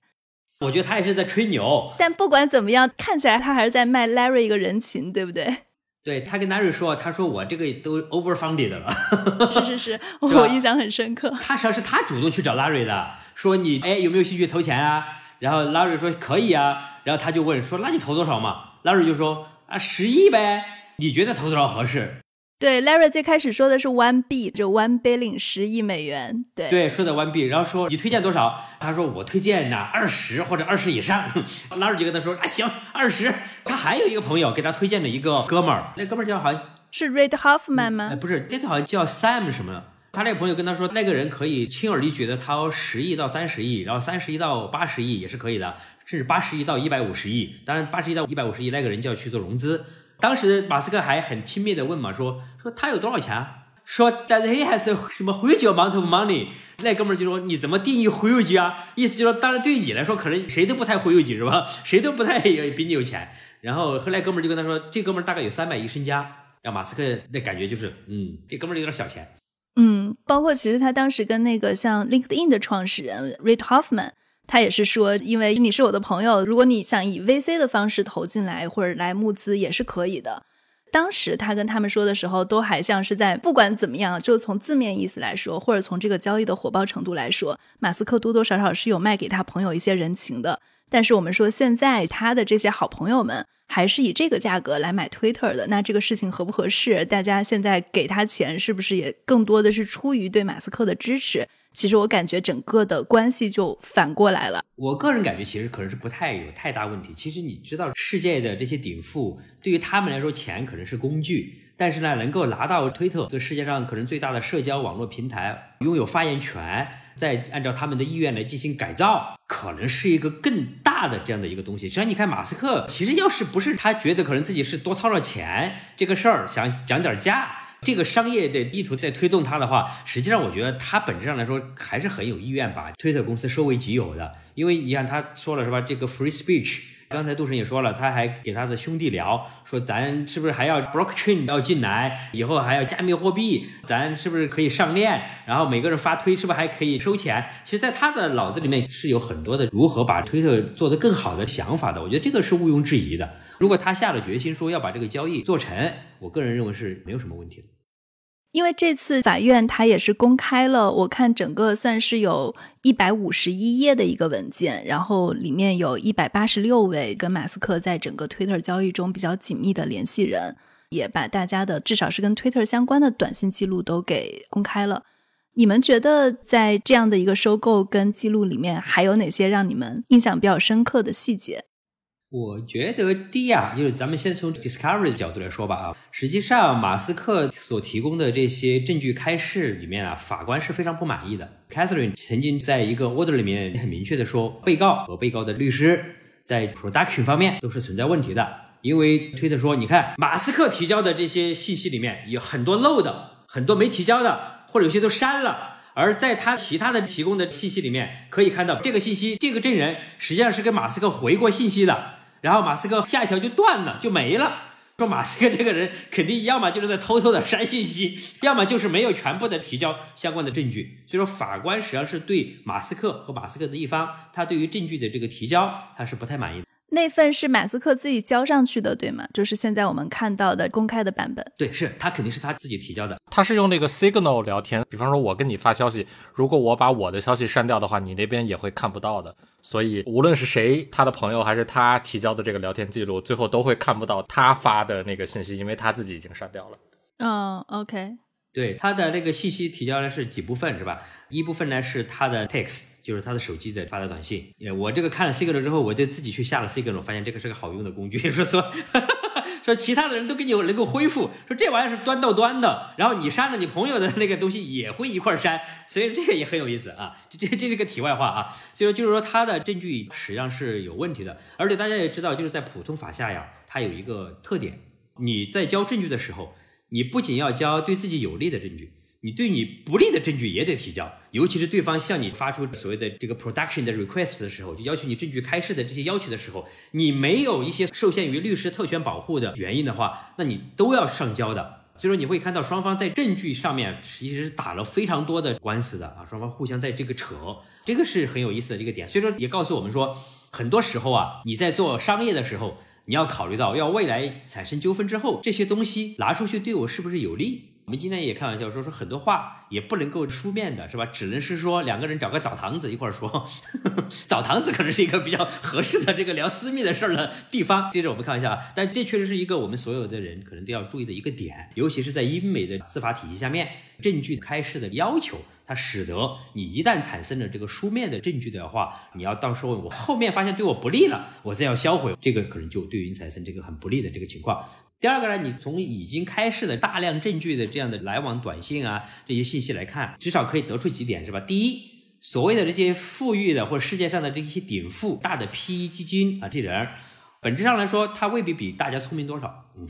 我觉得他也是在吹牛，但不管怎么样，看起来他还是在卖 Larry 一个人情，对不对？对他跟 Larry 说，他说我这个都 overfunded 了，是是是，我印象很深刻。他实际上是他主动去找 Larry 的，说你哎有没有兴趣投钱啊？然后 Larry 说可以啊，然后他就问说那你投多少嘛？Larry 就说啊十亿呗，你觉得投多少合适？对，Larry 最开始说的是 one B，就 one billion 十亿美元。对对，说的 one B，然后说你推荐多少？他说我推荐呢二十或者二十以上。Larry 就跟他说啊行，二十。他还有一个朋友给他推荐了一个哥们儿，那哥们儿叫好像是 Reid Hoffman 吗？哎，不是，那个好像叫 Sam 什么。他那个朋友跟他说，那个人可以轻而易举的掏十亿到三十亿，然后三十亿到八十亿也是可以的，甚至八十亿到一百五十亿。当然，八十亿到一百五十亿那个人就要去做融资。当时马斯克还很轻蔑的问嘛，说说他有多少钱？说 Does he has 什么 huge amount of money？那哥们儿就说你怎么定义 huge 啊？意思就是说，当然对你来说，可能谁都不太 huge 是吧？谁都不太比你有钱。然后后来哥们儿就跟他说，这哥们儿大概有三百亿身家。让马斯克那感觉就是，嗯，这哥们儿有点小钱。嗯，包括其实他当时跟那个像 LinkedIn 的创始人 Reid Hoffman。他也是说，因为你是我的朋友，如果你想以 VC 的方式投进来或者来募资也是可以的。当时他跟他们说的时候，都还像是在不管怎么样，就从字面意思来说，或者从这个交易的火爆程度来说，马斯克多多少少是有卖给他朋友一些人情的。但是我们说现在他的这些好朋友们还是以这个价格来买 Twitter 的，那这个事情合不合适？大家现在给他钱是不是也更多的是出于对马斯克的支持？其实我感觉整个的关系就反过来了。我个人感觉其实可能是不太有太大问题。其实你知道，世界的这些顶富对于他们来说，钱可能是工具，但是呢，能够拿到推特，这个世界上可能最大的社交网络平台，拥有发言权，再按照他们的意愿来进行改造，可能是一个更大的这样的一个东西。实际上，你看马斯克，其实要是不是他觉得可能自己是多掏了钱这个事儿，想讲点价。这个商业的意图在推动他的话，实际上我觉得他本质上来说还是很有意愿把推特公司收为己有的，因为你看他说了是吧？这个 free speech，刚才杜晨也说了，他还给他的兄弟聊，说咱是不是还要 blockchain 要进来，以后还要加密货币，咱是不是可以上链？然后每个人发推是不是还可以收钱？其实，在他的脑子里面是有很多的如何把推特做得更好的想法的，我觉得这个是毋庸置疑的。如果他下了决心说要把这个交易做成，我个人认为是没有什么问题的。因为这次法院他也是公开了，我看整个算是有一百五十一页的一个文件，然后里面有一百八十六位跟马斯克在整个 Twitter 交易中比较紧密的联系人，也把大家的至少是跟 Twitter 相关的短信记录都给公开了。你们觉得在这样的一个收购跟记录里面，还有哪些让你们印象比较深刻的细节？我觉得第一啊，就是咱们先从 discovery 的角度来说吧啊，实际上马斯克所提供的这些证据开示里面啊，法官是非常不满意的。Catherine 曾经在一个 order 里面很明确的说，被告和被告的律师在 production 方面都是存在问题的，因为推特说，你看马斯克提交的这些信息里面有很多漏的，很多没提交的，或者有些都删了。而在他其他的提供的信息里面，可以看到这个信息，这个证人实际上是跟马斯克回过信息的，然后马斯克下一条就断了，就没了。说马斯克这个人肯定要么就是在偷偷的删信息，要么就是没有全部的提交相关的证据。所以说，法官实际上是对马斯克和马斯克的一方，他对于证据的这个提交，他是不太满意的。那份是马斯克自己交上去的，对吗？就是现在我们看到的公开的版本。对，是他肯定是他自己提交的。他是用那个 Signal 聊天，比方说我跟你发消息，如果我把我的消息删掉的话，你那边也会看不到的。所以无论是谁，他的朋友还是他提交的这个聊天记录，最后都会看不到他发的那个信息，因为他自己已经删掉了。嗯，OK。对，他的那个信息提交呢是几部分，是吧？一部分呢是他的 text。就是他的手机的发的短信，我这个看了 Signal 之后，我就自己去下了 Signal，发现这个是个好用的工具。说 说说，其他的人都给你能够恢复，说这玩意儿是端到端的，然后你删了你朋友的那个东西也会一块删，所以这个也很有意思啊。这这这是个题外话啊。所以说就是说，他的证据实际上是有问题的，而且大家也知道，就是在普通法下呀，它有一个特点，你在交证据的时候，你不仅要交对自己有利的证据。你对你不利的证据也得提交，尤其是对方向你发出所谓的这个 production 的 request 的时候，就要求你证据开示的这些要求的时候，你没有一些受限于律师特权保护的原因的话，那你都要上交的。所以说你会看到双方在证据上面其实是打了非常多的官司的啊，双方互相在这个扯，这个是很有意思的这个点。所以说也告诉我们说，很多时候啊，你在做商业的时候，你要考虑到要未来产生纠纷之后，这些东西拿出去对我是不是有利。我们今天也开玩笑说说很多话也不能够书面的，是吧？只能是说两个人找个澡堂子一块儿说，澡堂子可能是一个比较合适的这个聊私密的事儿的地方。接着我们开玩笑啊，但这确实是一个我们所有的人可能都要注意的一个点，尤其是在英美的司法体系下面，证据开示的要求，它使得你一旦产生了这个书面的证据的话，你要到时候我后面发现对我不利了，我再要销毁，这个可能就对于你产生这个很不利的这个情况。第二个呢，你从已经开示的大量证据的这样的来往短信啊这些信息来看，至少可以得出几点，是吧？第一，所谓的这些富裕的或者世界上的这些顶富、大的 PE 基金啊，这人本质上来说，他未必比大家聪明多少，嗯，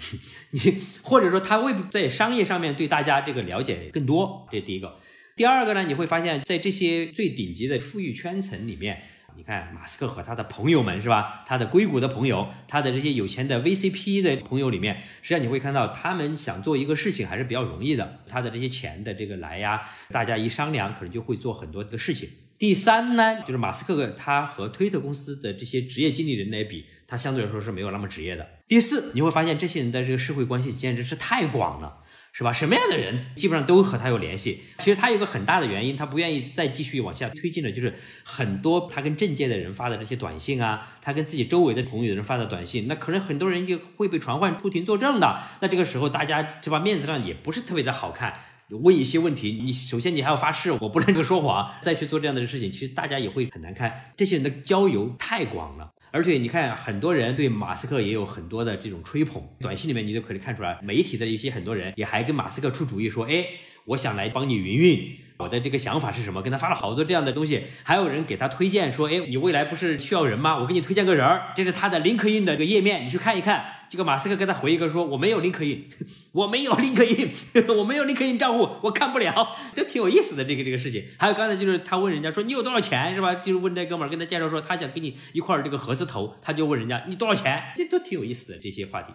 你或者说他未必在商业上面对大家这个了解更多，这第一个。第二个呢，你会发现在这些最顶级的富裕圈层里面。你看，马斯克和他的朋友们是吧？他的硅谷的朋友，他的这些有钱的 VCP 的朋友里面，实际上你会看到，他们想做一个事情还是比较容易的。他的这些钱的这个来呀，大家一商量，可能就会做很多的事情。第三呢，就是马斯克他和推特公司的这些职业经理人来比，他相对来说是没有那么职业的。第四，你会发现这些人的这个社会关系简直是太广了。是吧？什么样的人基本上都和他有联系。其实他有个很大的原因，他不愿意再继续往下推进的，就是很多他跟政界的人发的这些短信啊，他跟自己周围的朋友的人发的短信，那可能很多人就会被传唤出庭作证的。那这个时候大家对吧，面子上也不是特别的好看，问一些问题，你首先你还要发誓我不能够说谎，再去做这样的事情，其实大家也会很难看。这些人的交友太广了。而且你看，很多人对马斯克也有很多的这种吹捧，短信里面你都可以看出来，媒体的一些很多人也还跟马斯克出主意说，哎，我想来帮你云云，我的这个想法是什么？跟他发了好多这样的东西，还有人给他推荐说，哎，你未来不是需要人吗？我给你推荐个人儿，这是他的 LinkedIn 的这个页面，你去看一看。这个马斯克跟他回一个说：“我没有 LinkedIn，我没有 LinkedIn，我没有 LinkedIn 账户，我看不了。”都挺有意思的这个这个事情。还有刚才就是他问人家说：“你有多少钱是吧？”就是问这哥们儿跟他介绍说他想跟你一块儿这个合资投，他就问人家：“你多少钱？”这都挺有意思的这些话题。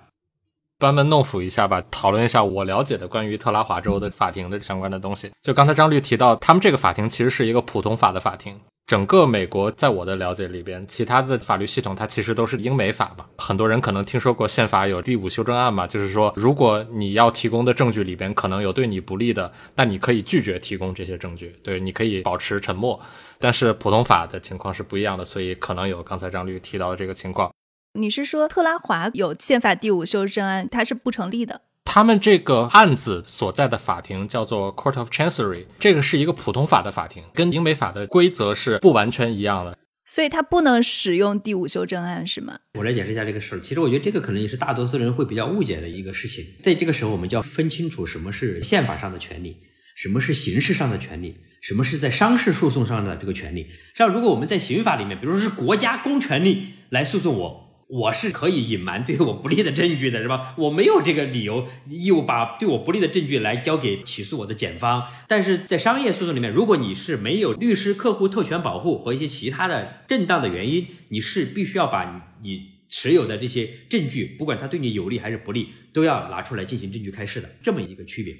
班门弄斧一下吧，讨论一下我了解的关于特拉华州的法庭的相关的东西。就刚才张律提到，他们这个法庭其实是一个普通法的法庭。整个美国，在我的了解里边，其他的法律系统它其实都是英美法吧。很多人可能听说过宪法有第五修正案嘛，就是说，如果你要提供的证据里边可能有对你不利的，那你可以拒绝提供这些证据，对，你可以保持沉默。但是普通法的情况是不一样的，所以可能有刚才张律提到的这个情况。你是说特拉华有宪法第五修正案，它是不成立的？他们这个案子所在的法庭叫做 Court of Chancery，这个是一个普通法的法庭，跟英美法的规则是不完全一样的，所以它不能使用第五修正案，是吗？我来解释一下这个事儿。其实我觉得这个可能也是大多数人会比较误解的一个事情。在这个时候，我们就要分清楚什么是宪法上的权利，什么是刑事上的权利，什么是在商事诉讼上的这个权利。像如果我们在刑法里面，比如说是国家公权力来诉讼我。我是可以隐瞒对我不利的证据的，是吧？我没有这个理由义务把对我不利的证据来交给起诉我的检方。但是在商业诉讼里面，如果你是没有律师、客户特权保护和一些其他的正当的原因，你是必须要把你持有的这些证据，不管它对你有利还是不利，都要拿出来进行证据开示的，这么一个区别。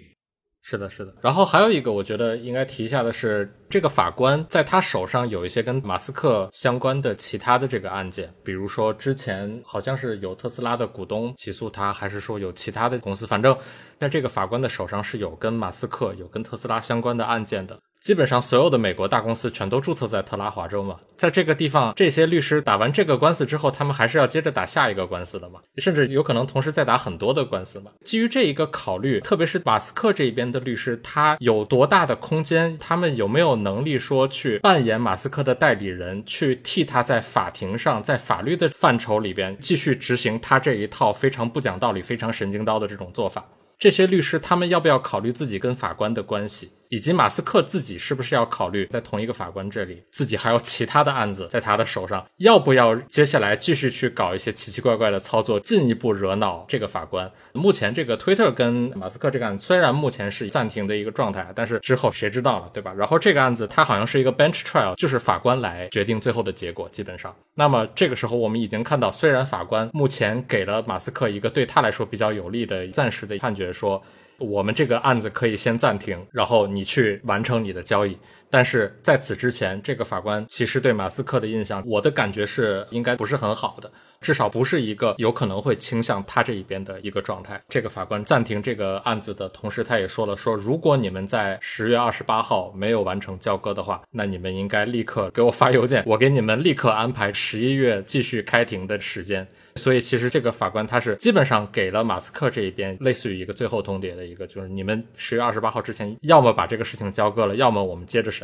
是的，是的。然后还有一个，我觉得应该提一下的是，这个法官在他手上有一些跟马斯克相关的其他的这个案件，比如说之前好像是有特斯拉的股东起诉他，还是说有其他的公司，反正在这个法官的手上是有跟马斯克、有跟特斯拉相关的案件的。基本上所有的美国大公司全都注册在特拉华州嘛，在这个地方，这些律师打完这个官司之后，他们还是要接着打下一个官司的嘛，甚至有可能同时再打很多的官司嘛。基于这一个考虑，特别是马斯克这一边的律师，他有多大的空间？他们有没有能力说去扮演马斯克的代理人，去替他在法庭上，在法律的范畴里边继续执行他这一套非常不讲道理、非常神经刀的这种做法？这些律师他们要不要考虑自己跟法官的关系？以及马斯克自己是不是要考虑在同一个法官这里，自己还有其他的案子在他的手上，要不要接下来继续去搞一些奇奇怪怪的操作，进一步惹恼这个法官？目前这个推特跟马斯克这个案虽然目前是暂停的一个状态，但是之后谁知道了，对吧？然后这个案子它好像是一个 bench trial，就是法官来决定最后的结果，基本上。那么这个时候我们已经看到，虽然法官目前给了马斯克一个对他来说比较有利的暂时的判决，说。我们这个案子可以先暂停，然后你去完成你的交易。但是在此之前，这个法官其实对马斯克的印象，我的感觉是应该不是很好的。至少不是一个有可能会倾向他这一边的一个状态。这个法官暂停这个案子的同时，他也说了，说如果你们在十月二十八号没有完成交割的话，那你们应该立刻给我发邮件，我给你们立刻安排十一月继续开庭的时间。所以其实这个法官他是基本上给了马斯克这一边类似于一个最后通牒的一个，就是你们十月二十八号之前要么把这个事情交割了，要么我们接着审。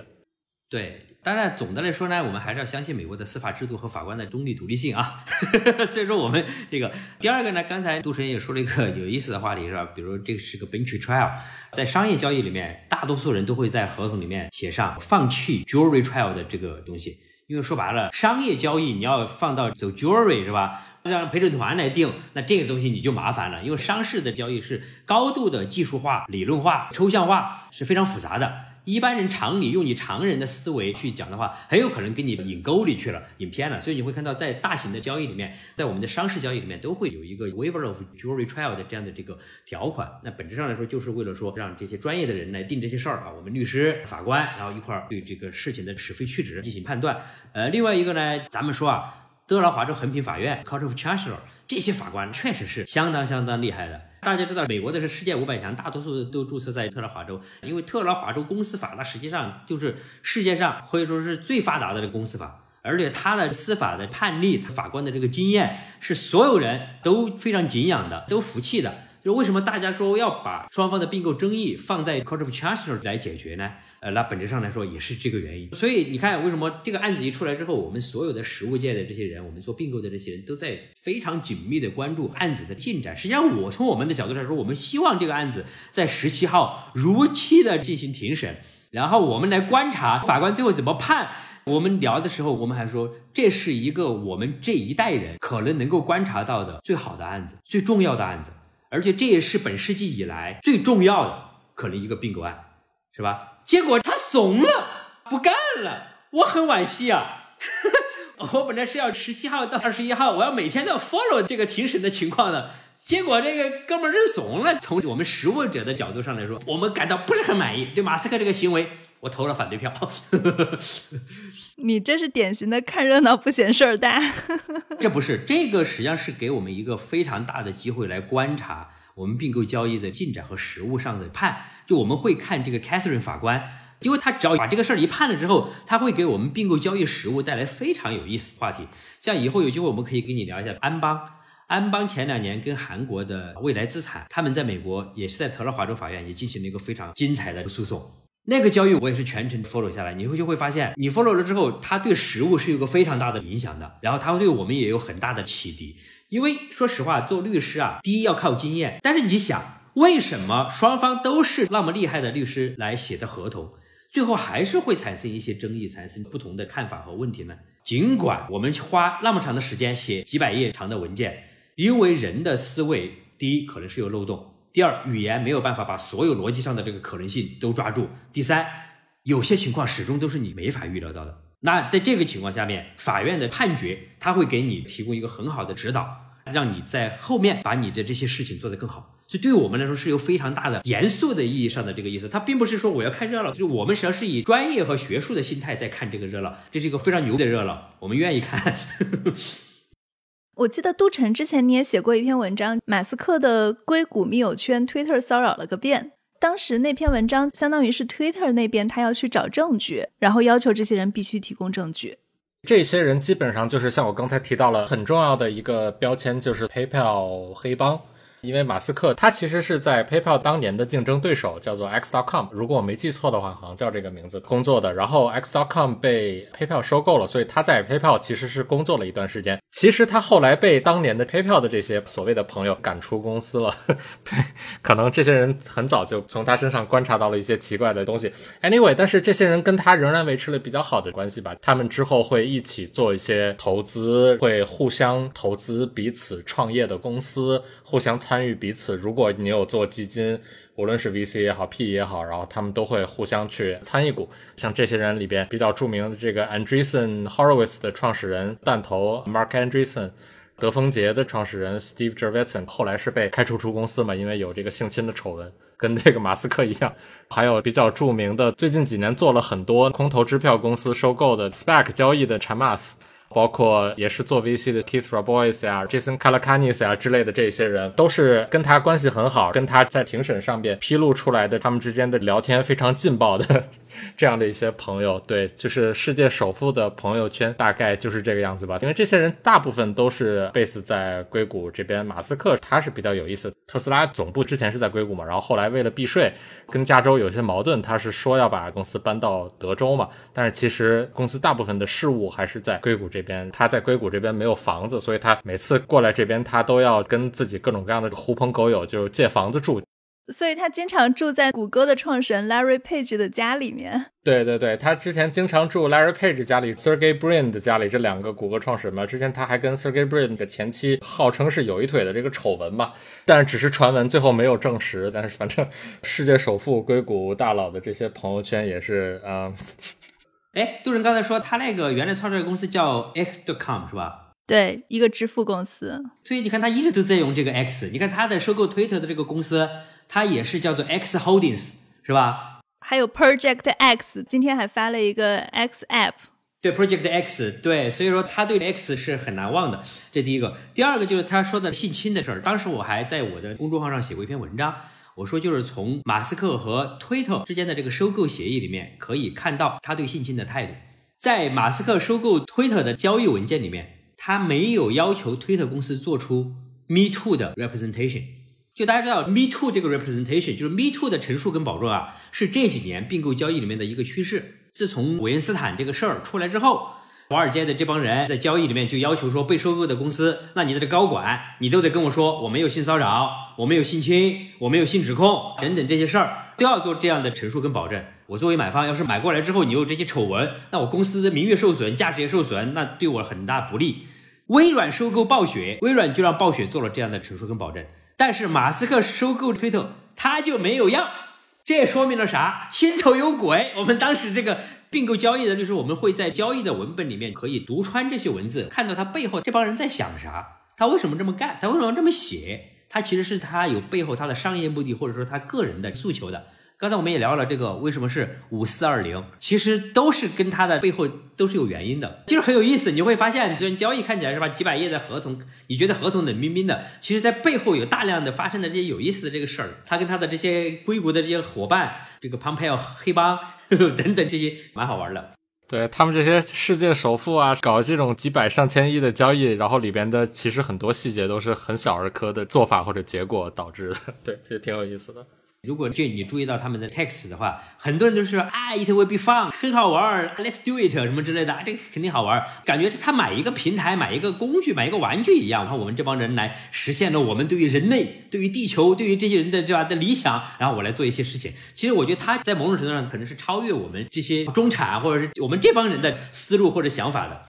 对，当然总的来说呢，我们还是要相信美国的司法制度和法官的中立独立性啊。所以说我们这个第二个呢，刚才杜晨也说了一个有意思的话题是吧？比如这个是个 bench trial，在商业交易里面，大多数人都会在合同里面写上放弃 jury trial 的这个东西，因为说白了，商业交易你要放到走 jury 是吧？让陪审团来定，那这个东西你就麻烦了，因为商事的交易是高度的技术化、理论化、抽象化，是非常复杂的。一般人常理用你常人的思维去讲的话，很有可能给你引沟里去了，引偏了。所以你会看到，在大型的交易里面，在我们的商事交易里面，都会有一个 waiver of jury trial 的这样的这个条款。那本质上来说，就是为了说让这些专业的人来定这些事儿啊，我们律师、法官，然后一块儿对这个事情的是非曲直进行判断。呃，另外一个呢，咱们说啊，德劳华州横平法院 Court of Chancellor 这些法官确实是相当相当厉害的。大家知道，美国的是世界五百强，大多数都注册在特拉华州，因为特拉华州公司法，它实际上就是世界上可以说是最发达的这个公司法，而且他的司法的判例，法官的这个经验是所有人都非常敬仰的，都服气的。就为什么大家说要把双方的并购争议放在 Court of Chancellor 来解决呢？呃，那本质上来说也是这个原因。所以你看，为什么这个案子一出来之后，我们所有的实务界的这些人，我们做并购的这些人都在非常紧密的关注案子的进展。实际上，我从我们的角度来说，我们希望这个案子在十七号如期的进行庭审，然后我们来观察法官最后怎么判。我们聊的时候，我们还说这是一个我们这一代人可能能够观察到的最好的案子，最重要的案子。而且这也是本世纪以来最重要的可能一个并购案，是吧？结果他怂了，不干了，我很惋惜啊！我本来是要十七号到二十一号，我要每天都要 follow 这个庭审的情况的，结果这个哥们儿认怂了。从我们实务者的角度上来说，我们感到不是很满意，对马斯克这个行为，我投了反对票。你这是典型的看热闹不嫌事儿大。这不是，这个实际上是给我们一个非常大的机会来观察我们并购交易的进展和实物上的判。就我们会看这个 Catherine 法官，因为他只要把这个事儿一判了之后，他会给我们并购交易实务带来非常有意思的话题。像以后有机会，我们可以跟你聊一下安邦。安邦前两年跟韩国的未来资产，他们在美国也是在特拉华州法院也进行了一个非常精彩的诉讼。那个交易我也是全程 follow 下来，你会就会发现，你 follow 了之后，它对实物是有个非常大的影响的，然后它会对我们也有很大的启迪。因为说实话，做律师啊，第一要靠经验，但是你想，为什么双方都是那么厉害的律师来写的合同，最后还是会产生一些争议，产生不同的看法和问题呢？尽管我们花那么长的时间写几百页长的文件，因为人的思维，第一可能是有漏洞。第二，语言没有办法把所有逻辑上的这个可能性都抓住。第三，有些情况始终都是你没法预料到的。那在这个情况下面，法院的判决他会给你提供一个很好的指导，让你在后面把你的这些事情做得更好。所以对于我们来说是有非常大的严肃的意义上的这个意思。它并不是说我要看热闹，就是我们实际上是以专业和学术的心态在看这个热闹，这是一个非常牛的热闹，我们愿意看。我记得杜晨之前你也写过一篇文章，马斯克的硅谷密友圈 Twitter 骚扰了个遍。当时那篇文章相当于是 Twitter 那边他要去找证据，然后要求这些人必须提供证据。这些人基本上就是像我刚才提到了很重要的一个标签，就是 PayPal 黑帮。因为马斯克他其实是在 PayPal 当年的竞争对手叫做 X.com，如果我没记错的话，好像叫这个名字工作的。然后 X.com 被 PayPal 收购了，所以他在 PayPal 其实是工作了一段时间。其实他后来被当年的 PayPal 的这些所谓的朋友赶出公司了。对，可能这些人很早就从他身上观察到了一些奇怪的东西。Anyway，但是这些人跟他仍然维持了比较好的关系吧。他们之后会一起做一些投资，会互相投资彼此创业的公司，互相。参与彼此，如果你有做基金，无论是 VC 也好，P 也好，然后他们都会互相去参与股。像这些人里边比较著名的这个 Andreessen Horowitz 的创始人弹头 Mark Andreessen，德丰杰的创始人 Steve Jurvetson 后来是被开除出公司嘛，因为有这个性侵的丑闻，跟这个马斯克一样。还有比较著名的，最近几年做了很多空头支票公司收购的 SPAC 交易的 Chamath。包括也是做 VC 的 Keith Rabois 啊、Jason Calacanis 啊之类的这些人，都是跟他关系很好，跟他在庭审上边披露出来的他们之间的聊天非常劲爆的。这样的一些朋友，对，就是世界首富的朋友圈，大概就是这个样子吧。因为这些人大部分都是 base 在硅谷这边。马斯克他是比较有意思，特斯拉总部之前是在硅谷嘛，然后后来为了避税，跟加州有些矛盾，他是说要把公司搬到德州嘛。但是其实公司大部分的事务还是在硅谷这边。他在硅谷这边没有房子，所以他每次过来这边，他都要跟自己各种各样的狐朋狗友就是借房子住。所以他经常住在谷歌的创始人 Larry Page 的家里面。对对对，他之前经常住 Larry Page 家里，Sergey Brin 的家里，这两个谷歌创始人嘛。之前他还跟 Sergey Brin 的前妻号称是有一腿的这个丑闻嘛，但是只是传闻，最后没有证实。但是反正 世界首富、硅谷大佬的这些朋友圈也是啊。哎，杜仁刚才说他那个原来创设的公司叫 X.com 是吧？对，一个支付公司。所以你看他一直都在用这个 X。你看他的收购 Twitter 的这个公司。它也是叫做 X Holdings，是吧？还有 Project X，今天还发了一个 X App。对，Project X，对，所以说他对 X 是很难忘的。这第一个，第二个就是他说的性侵的事儿。当时我还在我的公众号上写过一篇文章，我说就是从马斯克和推特之间的这个收购协议里面可以看到他对性侵的态度。在马斯克收购推特的交易文件里面，他没有要求推特公司做出 Me Too 的 representation。就大家知道，Me Too 这个 representation 就是 Me Too 的陈述跟保证啊，是这几年并购交易里面的一个趋势。自从韦恩斯坦这个事儿出来之后，华尔街的这帮人在交易里面就要求说，被收购的公司，那你的高管你都得跟我说，我没有性骚扰，我没有性侵，我没有性指控等等这些事儿，都要做这样的陈述跟保证。我作为买方，要是买过来之后你有这些丑闻，那我公司的名誉受损，价值也受损，那对我很大不利。微软收购暴雪，微软就让暴雪做了这样的陈述跟保证。但是马斯克收购推特，他就没有要，这说明了啥？心头有鬼。我们当时这个并购交易的，律师我们会在交易的文本里面可以读穿这些文字，看到他背后这帮人在想啥，他为什么这么干，他为什么这么写？他其实是他有背后他的商业目的，或者说他个人的诉求的。刚才我们也聊了这个为什么是五四二零，其实都是跟它的背后都是有原因的，就是很有意思。你会发现，这交易看起来是吧，几百页的合同，你觉得合同冷冰冰的，其实在背后有大量的发生的这些有意思的这个事儿。他跟他的这些硅谷的这些伙伴，这个 Pompeo 黑帮 等等这些，蛮好玩的。对他们这些世界首富啊，搞这种几百上千亿的交易，然后里边的其实很多细节都是很小儿科的做法或者结果导致的。对，其实挺有意思的。如果这你注意到他们的 text 的话，很多人都是说啊，it will be fun，很好玩，let's do it 什么之类的，这个肯定好玩。感觉是他买一个平台、买一个工具、买一个玩具一样，然后我们这帮人来实现了我们对于人类、对于地球、对于这些人的这样的理想，然后我来做一些事情。其实我觉得他在某种程度上可能是超越我们这些中产或者是我们这帮人的思路或者想法的。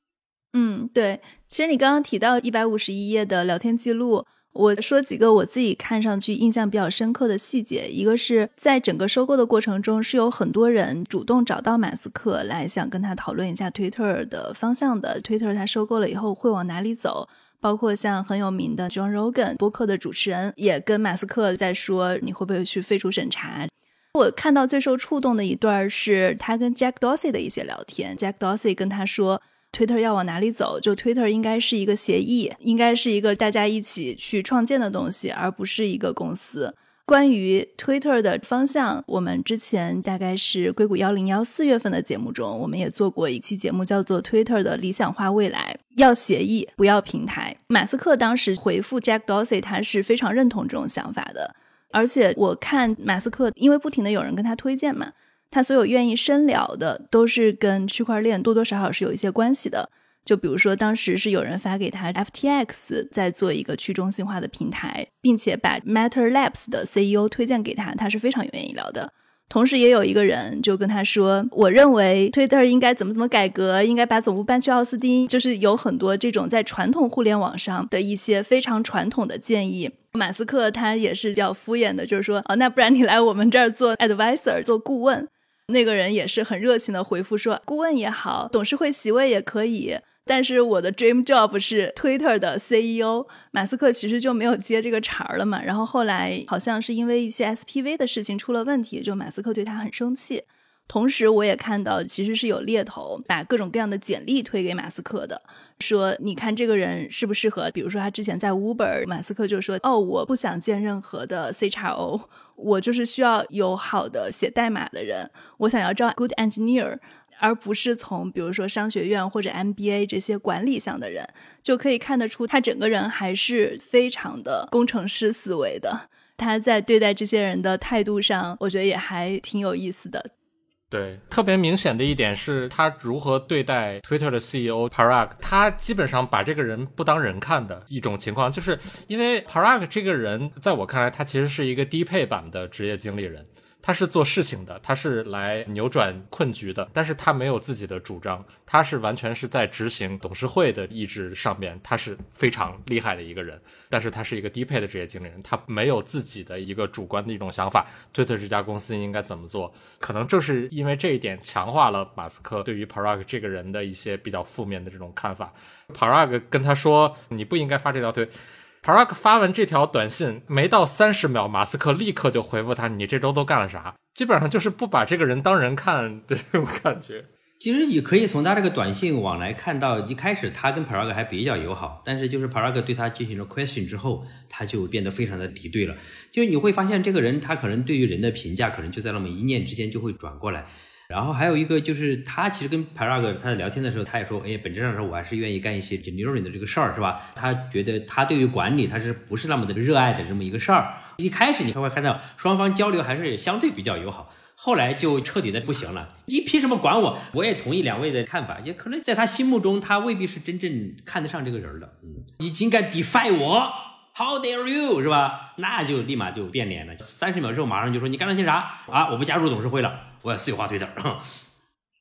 嗯，对。其实你刚刚提到一百五十一页的聊天记录。我说几个我自己看上去印象比较深刻的细节，一个是在整个收购的过程中，是有很多人主动找到马斯克来想跟他讨论一下 Twitter 的方向的，Twitter 他收购了以后会往哪里走，包括像很有名的 John Rogan 播客的主持人也跟马斯克在说你会不会去废除审查。我看到最受触动的一段是他跟 Jack Dorsey 的一些聊天，Jack Dorsey 跟他说。Twitter 要往哪里走？就 Twitter 应该是一个协议，应该是一个大家一起去创建的东西，而不是一个公司。关于 Twitter 的方向，我们之前大概是硅谷幺零幺四月份的节目中，我们也做过一期节目，叫做 Twitter 的理想化未来，要协议，不要平台。马斯克当时回复 Jack Dorsey，他是非常认同这种想法的。而且我看马斯克，因为不停的有人跟他推荐嘛。他所有愿意深聊的，都是跟区块链多多少少是有一些关系的。就比如说，当时是有人发给他 FTX 在做一个去中心化的平台，并且把 Matter Labs 的 CEO 推荐给他，他是非常愿意聊的。同时，也有一个人就跟他说：“我认为 Twitter 应该怎么怎么改革，应该把总部搬去奥斯汀。”就是有很多这种在传统互联网上的一些非常传统的建议。马斯克他也是比较敷衍的，就是说：“哦，那不然你来我们这儿做 advisor，做顾问。”那个人也是很热情的回复说：“顾问也好，董事会席位也可以，但是我的 dream job 是 Twitter 的 CEO，马斯克其实就没有接这个茬儿了嘛。然后后来好像是因为一些 SPV 的事情出了问题，就马斯克对他很生气。同时，我也看到其实是有猎头把各种各样的简历推给马斯克的，说你看这个人适不适合？比如说他之前在 Uber，马斯克就说哦，我不想见任何的 CXO，我就是需要有好的写代码的人，我想要招 good engineer。而不是从比如说商学院或者 MBA 这些管理向的人，就可以看得出他整个人还是非常的工程师思维的。他在对待这些人的态度上，我觉得也还挺有意思的。对，特别明显的一点是他如何对待 Twitter 的 CEO Parag，他基本上把这个人不当人看的一种情况，就是因为 Parag 这个人，在我看来，他其实是一个低配版的职业经理人。他是做事情的，他是来扭转困局的，但是他没有自己的主张，他是完全是在执行董事会的意志上面，他是非常厉害的一个人，但是他是一个低配的职业经理人，他没有自己的一个主观的一种想法，推特这家公司应该怎么做，可能正是因为这一点强化了马斯克对于 Parag 这个人的一些比较负面的这种看法，Parag 跟他说你不应该发这条推。Parag 发完这条短信没到三十秒，马斯克立刻就回复他：“你这周都干了啥？”基本上就是不把这个人当人看的这种感觉。其实你可以从他这个短信往来看到，一开始他跟 Parag 还比较友好，但是就是 Parag 对他进行了 question 之后，他就变得非常的敌对了。就是你会发现，这个人他可能对于人的评价，可能就在那么一念之间就会转过来。然后还有一个就是，他其实跟 Parag 他在聊天的时候，他也说，哎，本质上说，我还是愿意干一些 engineering 的这个事儿，是吧？他觉得他对于管理他是不是那么的热爱的这么一个事儿。一开始你还会看到双方交流还是相对比较友好，后来就彻底的不行了。你凭什么管我？我也同意两位的看法，也可能在他心目中，他未必是真正看得上这个人的。嗯，你竟敢 defy 我，How dare you，是吧？那就立马就变脸了。三十秒之后马上就说你干了些啥啊？我不加入董事会了。我要私有化推特。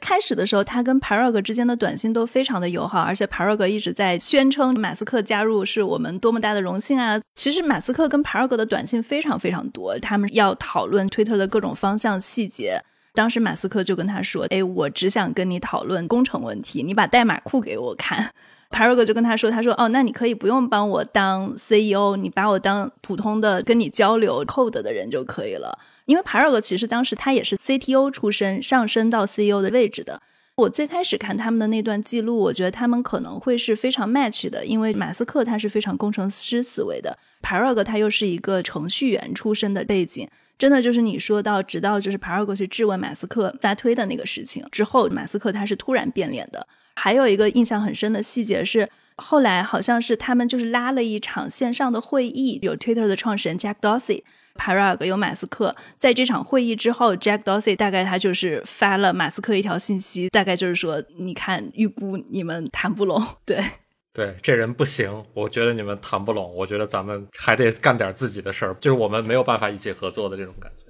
开始的时候，他跟 Parag 之间的短信都非常的友好，而且 Parag 一直在宣称马斯克加入是我们多么大的荣幸啊！其实马斯克跟 Parag 的短信非常非常多，他们要讨论推特的各种方向细节。当时马斯克就跟他说：“哎，我只想跟你讨论工程问题，你把代码库给我看。” Parag 就跟他说：“他说哦，那你可以不用帮我当 CEO，你把我当普通的跟你交流 code 的人就可以了。”因为 Parag 其实当时他也是 CTO 出身，上升到 CEO 的位置的。我最开始看他们的那段记录，我觉得他们可能会是非常 match 的，因为马斯克他是非常工程师思维的，Parag 他又是一个程序员出身的背景。真的就是你说到，直到就是 Parag 去质问马斯克发推的那个事情之后，马斯克他是突然变脸的。还有一个印象很深的细节是，后来好像是他们就是拉了一场线上的会议，有 Twitter 的创始人 Jack Dorsey。Parag 有马斯克，在这场会议之后，Jack Dorsey 大概他就是发了马斯克一条信息，大概就是说，你看预估你们谈不拢，对，对，这人不行，我觉得你们谈不拢，我觉得咱们还得干点自己的事儿，就是我们没有办法一起合作的这种感觉。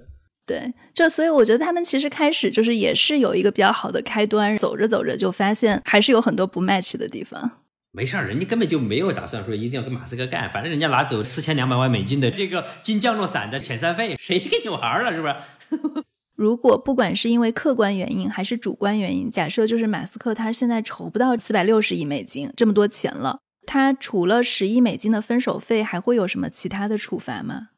对，就所以我觉得他们其实开始就是也是有一个比较好的开端，走着走着就发现还是有很多不 match 的地方。没事儿，人家根本就没有打算说一定要跟马斯克干，反正人家拿走四千两百万美金的这个金降落伞的遣散费，谁跟你玩了是不是？如果不管是因为客观原因还是主观原因，假设就是马斯克他现在筹不到四百六十亿美金这么多钱了，他除了十亿美金的分手费，还会有什么其他的处罚吗？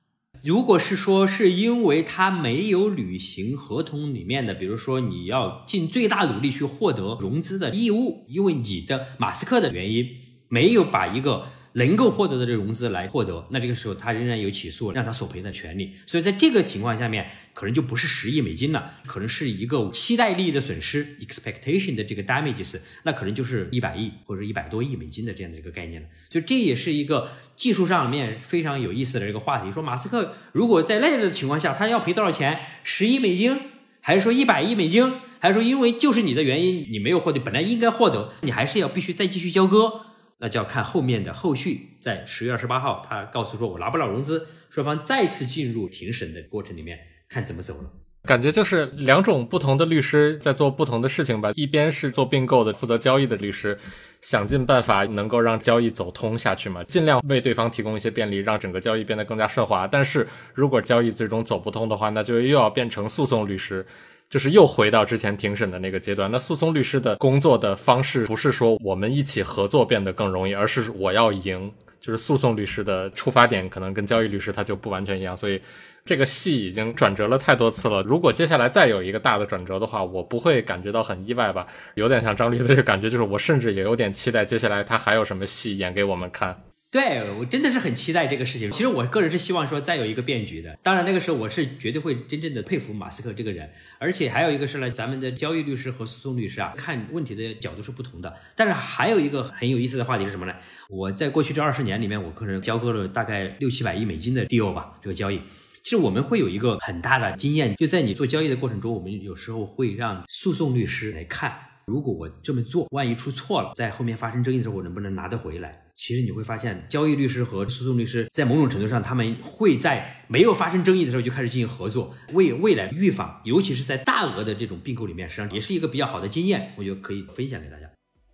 如果是说是因为他没有履行合同里面的，比如说你要尽最大努力去获得融资的义务，因为你的马斯克的原因没有把一个。能够获得的这融资来获得，那这个时候他仍然有起诉让他索赔的权利。所以在这个情况下面，可能就不是十亿美金了，可能是一个期待利益的损失 （expectation 的这个 damages），那可能就是一百亿或者一百多亿美金的这样的一个概念了。就这也是一个技术上面非常有意思的这个话题。说马斯克如果在那样的情况下，他要赔多少钱？十亿美金，还是说一百亿美金？还是说因为就是你的原因你没有获得，本来应该获得，你还是要必须再继续交割？那就要看后面的后续，在十月二十八号，他告诉说我拿不了融资，双方再次进入庭审的过程里面，看怎么走了。感觉就是两种不同的律师在做不同的事情吧。一边是做并购的、负责交易的律师，想尽办法能够让交易走通下去嘛，尽量为对方提供一些便利，让整个交易变得更加顺滑。但是如果交易最终走不通的话，那就又要变成诉讼律师。就是又回到之前庭审的那个阶段。那诉讼律师的工作的方式不是说我们一起合作变得更容易，而是我要赢。就是诉讼律师的出发点可能跟交易律师他就不完全一样，所以这个戏已经转折了太多次了。如果接下来再有一个大的转折的话，我不会感觉到很意外吧？有点像张律师的感觉，就是我甚至也有点期待接下来他还有什么戏演给我们看。对我真的是很期待这个事情。其实我个人是希望说再有一个变局的。当然那个时候我是绝对会真正的佩服马斯克这个人。而且还有一个是呢，咱们的交易律师和诉讼律师啊，看问题的角度是不同的。但是还有一个很有意思的话题是什么呢？我在过去这二十年里面，我个人交割了大概六七百亿美金的 deal 吧，这个交易。其实我们会有一个很大的经验，就在你做交易的过程中，我们有时候会让诉讼律师来看，如果我这么做，万一出错了，在后面发生争议的时候，我能不能拿得回来？其实你会发现，交易律师和诉讼律师在某种程度上，他们会在没有发生争议的时候就开始进行合作，为未来预防，尤其是在大额的这种并购里面，实际上也是一个比较好的经验，我觉得可以分享给大家。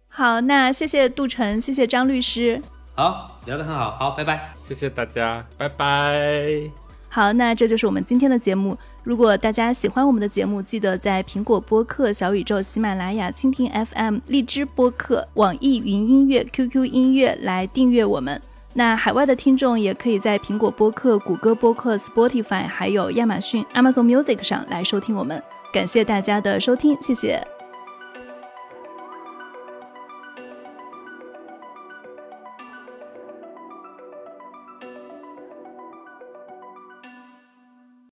好，那谢谢杜晨，谢谢张律师。好，聊得很好，好，拜拜，谢谢大家，拜拜。好，那这就是我们今天的节目。如果大家喜欢我们的节目，记得在苹果播客、小宇宙、喜马拉雅、蜻蜓 FM、荔枝播客、网易云音乐、QQ 音乐来订阅我们。那海外的听众也可以在苹果播客、谷歌播客、Spotify，还有亚马逊 Amazon Music 上来收听我们。感谢大家的收听，谢谢。